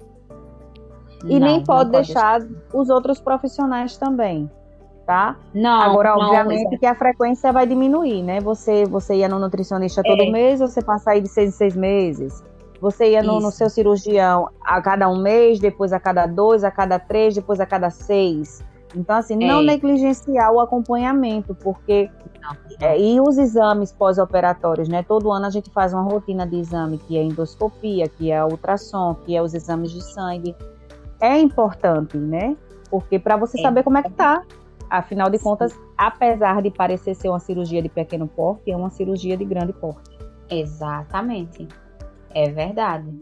E não, nem pode, deixar os outros profissionais também tá? Não. Agora, não, obviamente, que a frequência vai diminuir, né? Você, você ia no nutricionista todo é. mês, você passa aí de seis em seis meses. Você ia no, no, seu cirurgião a cada um mês, depois a cada dois, a cada três, depois a cada seis. Então, assim, não é. negligenciar o acompanhamento, porque. É, e os exames pós-operatórios, né? Todo ano a gente faz uma rotina de exame, que é endoscopia, que é ultrassom, que é os exames de sangue. É importante, né? Porque para você é. saber como é que tá. Afinal de contas, apesar de parecer ser uma cirurgia de pequeno porte, é uma cirurgia de grande porte. Exatamente. É verdade.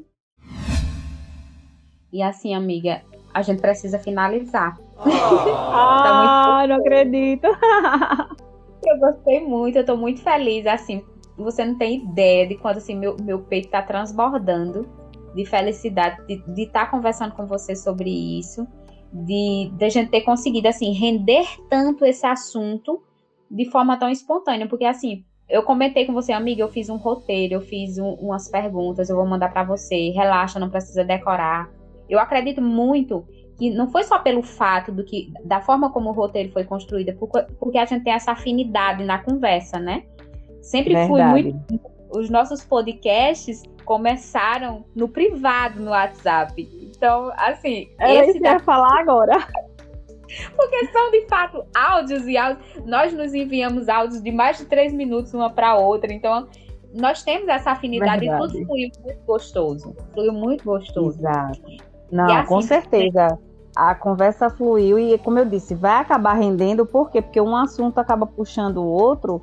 E assim, amiga, a gente precisa finalizar. ah, <laughs> tá não acredito. <laughs> eu gostei muito, eu tô muito feliz. Assim, você não tem ideia de quando assim, meu, meu peito tá transbordando de felicidade de estar tá conversando com você sobre isso de, de a gente ter conseguido, assim, render tanto esse assunto de forma tão espontânea, porque, assim, eu comentei com você, amiga, eu fiz um roteiro, eu fiz um, umas perguntas, eu vou mandar para você, relaxa, não precisa decorar. Eu acredito muito que não foi só pelo fato do que da forma como o roteiro foi construído, porque a gente tem essa afinidade na conversa, né? Sempre Verdade. fui muito os nossos podcasts começaram no privado no WhatsApp. Então, assim. É esse que da... falar agora. Porque são de fato áudios e áudios. Nós nos enviamos áudios de mais de três minutos uma para outra. Então, nós temos essa afinidade Verdade. e tudo fluiu muito gostoso. Fluiu muito gostoso. Exato. Não, assim, com certeza. A conversa fluiu e, como eu disse, vai acabar rendendo, por quê? Porque um assunto acaba puxando o outro,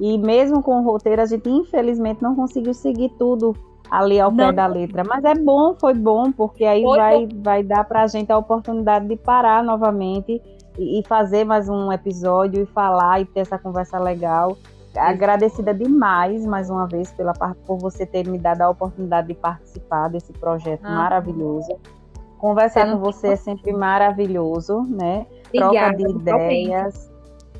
e mesmo com o roteiro, a gente infelizmente não conseguiu seguir tudo ali ao não. pé da letra. Mas é bom, foi bom, porque aí foi vai, bom. vai dar para a gente a oportunidade de parar novamente e fazer mais um episódio e falar e ter essa conversa legal. Agradecida demais, mais uma vez, pela, por você ter me dado a oportunidade de participar desse projeto ah. maravilhoso. Conversar com você é sempre maravilhoso, né? Obrigada, troca de ideias,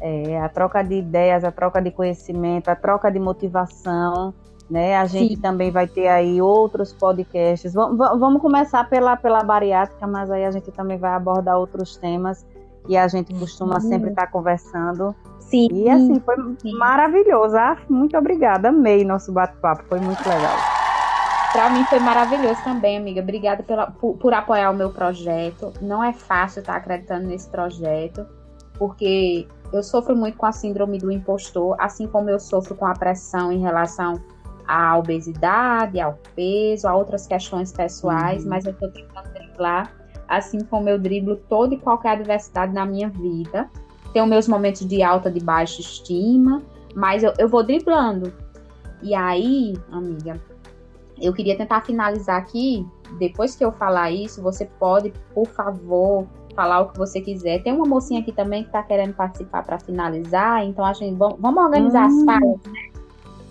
é, a troca de ideias, a troca de conhecimento, a troca de motivação, né? A gente Sim. também vai ter aí outros podcasts. Vamos começar pela, pela bariátrica, mas aí a gente também vai abordar outros temas e a gente costuma Sim. sempre estar tá conversando. Sim. E assim, foi Sim. maravilhoso. Ah, muito obrigada. Amei nosso bate-papo, foi muito legal. Para mim foi maravilhoso também, amiga. Obrigada pela, por, por, apoiar o meu projeto. Não é fácil estar acreditando nesse projeto, porque eu sofro muito com a síndrome do impostor, assim como eu sofro com a pressão em relação à obesidade, ao peso, a outras questões pessoais, uhum. mas eu estou tentando driblar, assim como eu driblo toda e qualquer adversidade na minha vida. Tenho meus momentos de alta, de baixa estima, mas eu, eu vou driblando. E aí, amiga, eu queria tentar finalizar aqui. Depois que eu falar isso, você pode, por favor, falar o que você quiser. Tem uma mocinha aqui também que está querendo participar para finalizar, então a gente vamos, vamos organizar hum. as falas, né?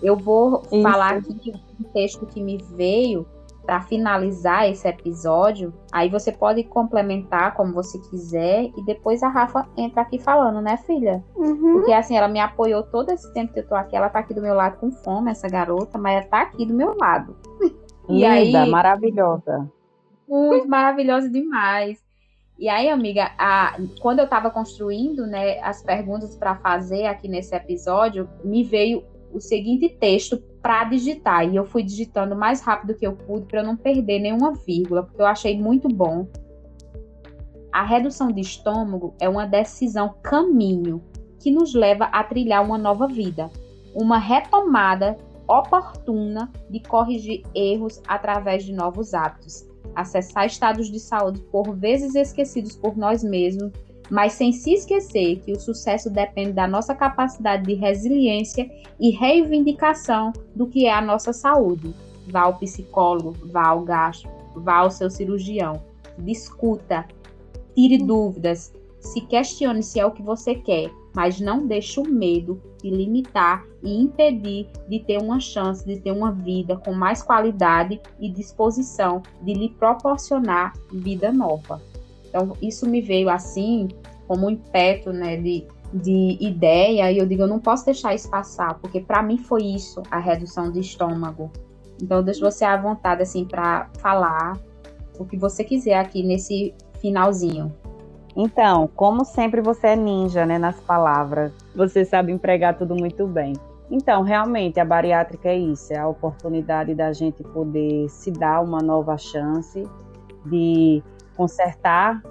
Eu vou isso. falar aqui um texto que me veio para finalizar esse episódio. Aí você pode complementar como você quiser e depois a Rafa entra aqui falando, né, filha? Uhum. Porque assim, ela me apoiou todo esse tempo que eu tô aqui. Ela tá aqui do meu lado com fome, essa garota, mas ela tá aqui do meu lado. <laughs> E Linda, aí, maravilhosa. Muito maravilhosa demais. E aí, amiga, a, quando eu estava construindo né, as perguntas para fazer aqui nesse episódio, me veio o seguinte texto para digitar. E eu fui digitando o mais rápido que eu pude para não perder nenhuma vírgula, porque eu achei muito bom. A redução de estômago é uma decisão caminho que nos leva a trilhar uma nova vida, uma retomada oportuna de corrigir erros através de novos hábitos, acessar estados de saúde por vezes esquecidos por nós mesmos mas sem se esquecer que o sucesso depende da nossa capacidade de resiliência e reivindicação do que é a nossa saúde. Vá ao psicólogo, vá ao gastro, vá ao seu cirurgião, discuta, tire dúvidas, se questione se é o que você quer, mas não deixe o medo de limitar e impedir de ter uma chance de ter uma vida com mais qualidade e disposição de lhe proporcionar vida nova. Então, isso me veio assim, como um impeto né, de, de ideia, e eu digo, eu não posso deixar isso passar, porque para mim foi isso, a redução de estômago. Então, eu deixo você à vontade, assim, para falar o que você quiser aqui nesse finalzinho. Então, como sempre você é ninja, né, nas palavras. Você sabe empregar tudo muito bem. Então, realmente, a bariátrica é isso, é a oportunidade da gente poder se dar uma nova chance de consertar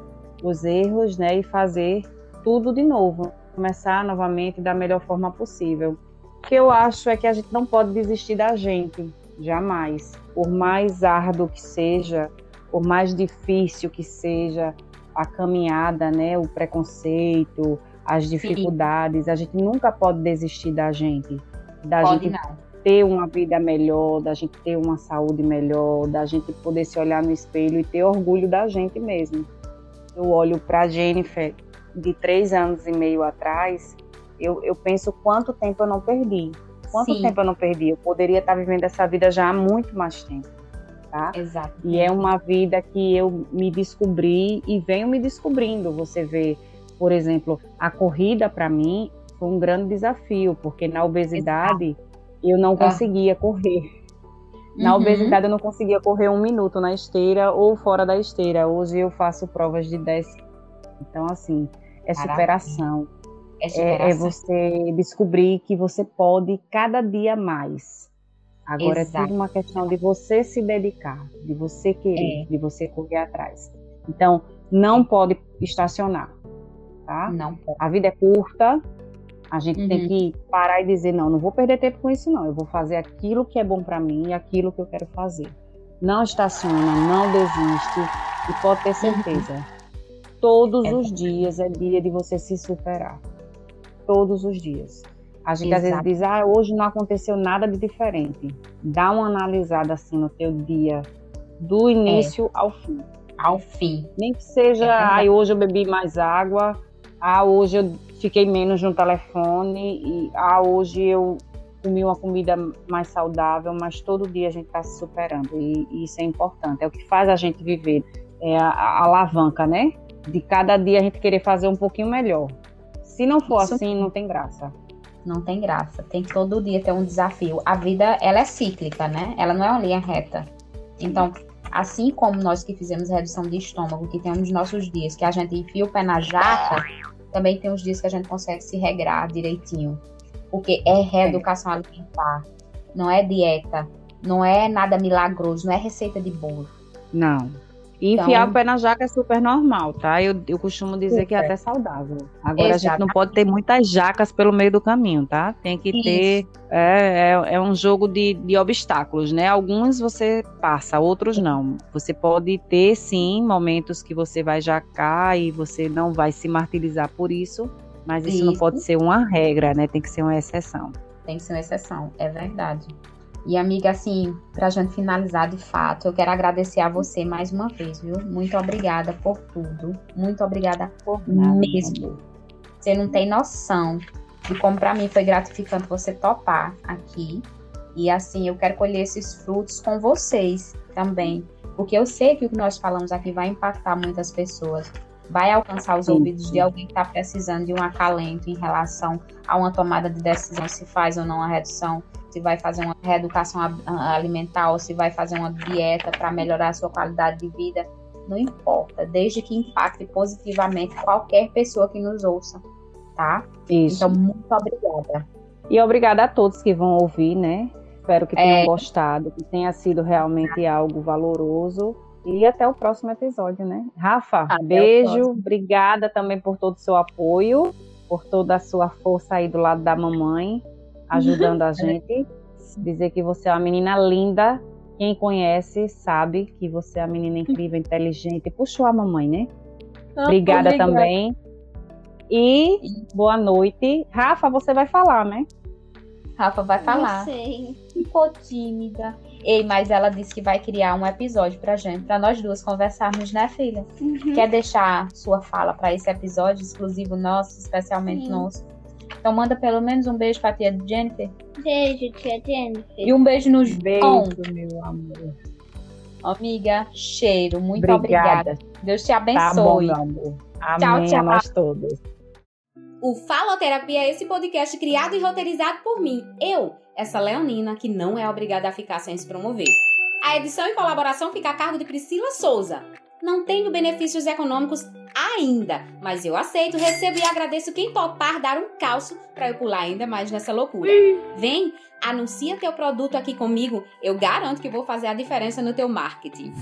os erros, né, e fazer tudo de novo, começar novamente da melhor forma possível. O que eu acho é que a gente não pode desistir da gente, jamais. Por mais árduo que seja, por mais difícil que seja a caminhada, né, o preconceito, as dificuldades, Sim. a gente nunca pode desistir da gente, da pode gente não. Ter uma vida melhor, da gente ter uma saúde melhor, da gente poder se olhar no espelho e ter orgulho da gente mesmo eu olho para a Jennifer de três anos e meio atrás, eu, eu penso quanto tempo eu não perdi. Quanto Sim. tempo eu não perdi? Eu poderia estar vivendo essa vida já há muito mais tempo. Tá? Exato. E é uma vida que eu me descobri e venho me descobrindo. Você vê, por exemplo, a corrida para mim foi um grande desafio, porque na obesidade Exato. Eu não ah. conseguia correr. Na uhum. obesidade eu não conseguia correr um minuto na esteira ou fora da esteira. Hoje eu faço provas de 10. Então, assim, é superação. É, superação. É, é, você descobrir que você pode cada dia mais. Agora Exato. é tudo uma questão de você se dedicar, de você querer, é. de você correr atrás. Então, não pode estacionar, tá? Não. A vida é curta, a gente uhum. tem que parar e dizer: não, não vou perder tempo com isso, não. Eu vou fazer aquilo que é bom para mim e aquilo que eu quero fazer. Não estaciona, não desiste e pode ter certeza. Uhum. Todos é os dias é dia de você se superar. Todos os dias. A gente Exato. às vezes diz: ah, hoje não aconteceu nada de diferente. Dá uma analisada assim no teu dia, do início é. ao fim. Ao fim. Nem que seja, é hoje eu bebi mais água, Ah, hoje eu fiquei menos no telefone e ah, hoje eu comi uma comida mais saudável, mas todo dia a gente está se superando e, e, isso é importante. É o que faz a gente viver, é a, a, alavanca, né? De cada dia a gente querer fazer um pouquinho melhor. Se não for isso assim, não tem graça. Não tem graça. Tem que todo dia ter um desafio. A vida, ela é cíclica, né? Ela não é uma linha reta. Então, assim como nós que fizemos redução de estômago, que temos nossos dias que a gente enfia o pé na jaca, também tem os dias que a gente consegue se regrar direitinho. Porque é reeducação alimentar, não é dieta, não é nada milagroso, não é receita de bolo. Não. E enfiar então, o pé na jaca é super normal, tá? Eu, eu costumo dizer super. que é até saudável. Agora Exatamente. a gente não pode ter muitas jacas pelo meio do caminho, tá? Tem que Isso. ter. É, é, é, um jogo de, de obstáculos, né? Alguns você passa, outros não. Você pode ter, sim, momentos que você vai jacar e você não vai se martirizar por isso, mas isso, isso. não pode ser uma regra, né? Tem que ser uma exceção. Tem que ser uma exceção, é verdade. E, amiga, assim, pra gente finalizar de fato, eu quero agradecer a você mais uma vez, viu? Muito obrigada por tudo. Muito obrigada por Nada, mesmo. Você não tem noção de como para mim foi gratificante você topar aqui. E assim, eu quero colher esses frutos com vocês também. Porque eu sei que o que nós falamos aqui vai impactar muitas pessoas. Vai alcançar os ouvidos de alguém que está precisando de um acalento em relação a uma tomada de decisão, se faz ou não a redução se vai fazer uma reeducação alimentar ou se vai fazer uma dieta para melhorar a sua qualidade de vida, não importa, desde que impacte positivamente qualquer pessoa que nos ouça, tá? Isso. Então, muito obrigada. E obrigada a todos que vão ouvir, né? Espero que tenham é... gostado, que tenha sido realmente algo valoroso. E até o próximo episódio, né? Rafa, até beijo. Obrigada também por todo o seu apoio, por toda a sua força aí do lado da mamãe ajudando a <laughs> gente. Dizer que você é uma menina linda. Quem conhece sabe que você é uma menina incrível, inteligente. Puxou a mamãe, né? Ah, obrigada, obrigada também. E boa noite. Rafa, você vai falar, né? Rafa vai falar. Não sei. Ficou tímida. Ei, mas ela disse que vai criar um episódio pra gente, pra nós duas conversarmos, né, filha? Uhum. Quer deixar sua fala para esse episódio exclusivo nosso, especialmente Sim. nosso? Então manda pelo menos um beijo pra tia Jennifer. Beijo, tia Jennifer. E um beijo nos beijos, meu amor. Amiga, cheiro. Muito obrigada. obrigada. Deus te abençoe. Tá bom, meu amor. Amém tchau, tchau. a nós todos. O Faloterapia é esse podcast criado e roteirizado por mim, eu, essa leonina que não é obrigada a ficar sem se promover. A edição e colaboração fica a cargo de Priscila Souza. Não tenho benefícios econômicos ainda, mas eu aceito, recebo e agradeço quem topar dar um calço para eu pular ainda mais nessa loucura. Vem, anuncia teu produto aqui comigo, eu garanto que vou fazer a diferença no teu marketing.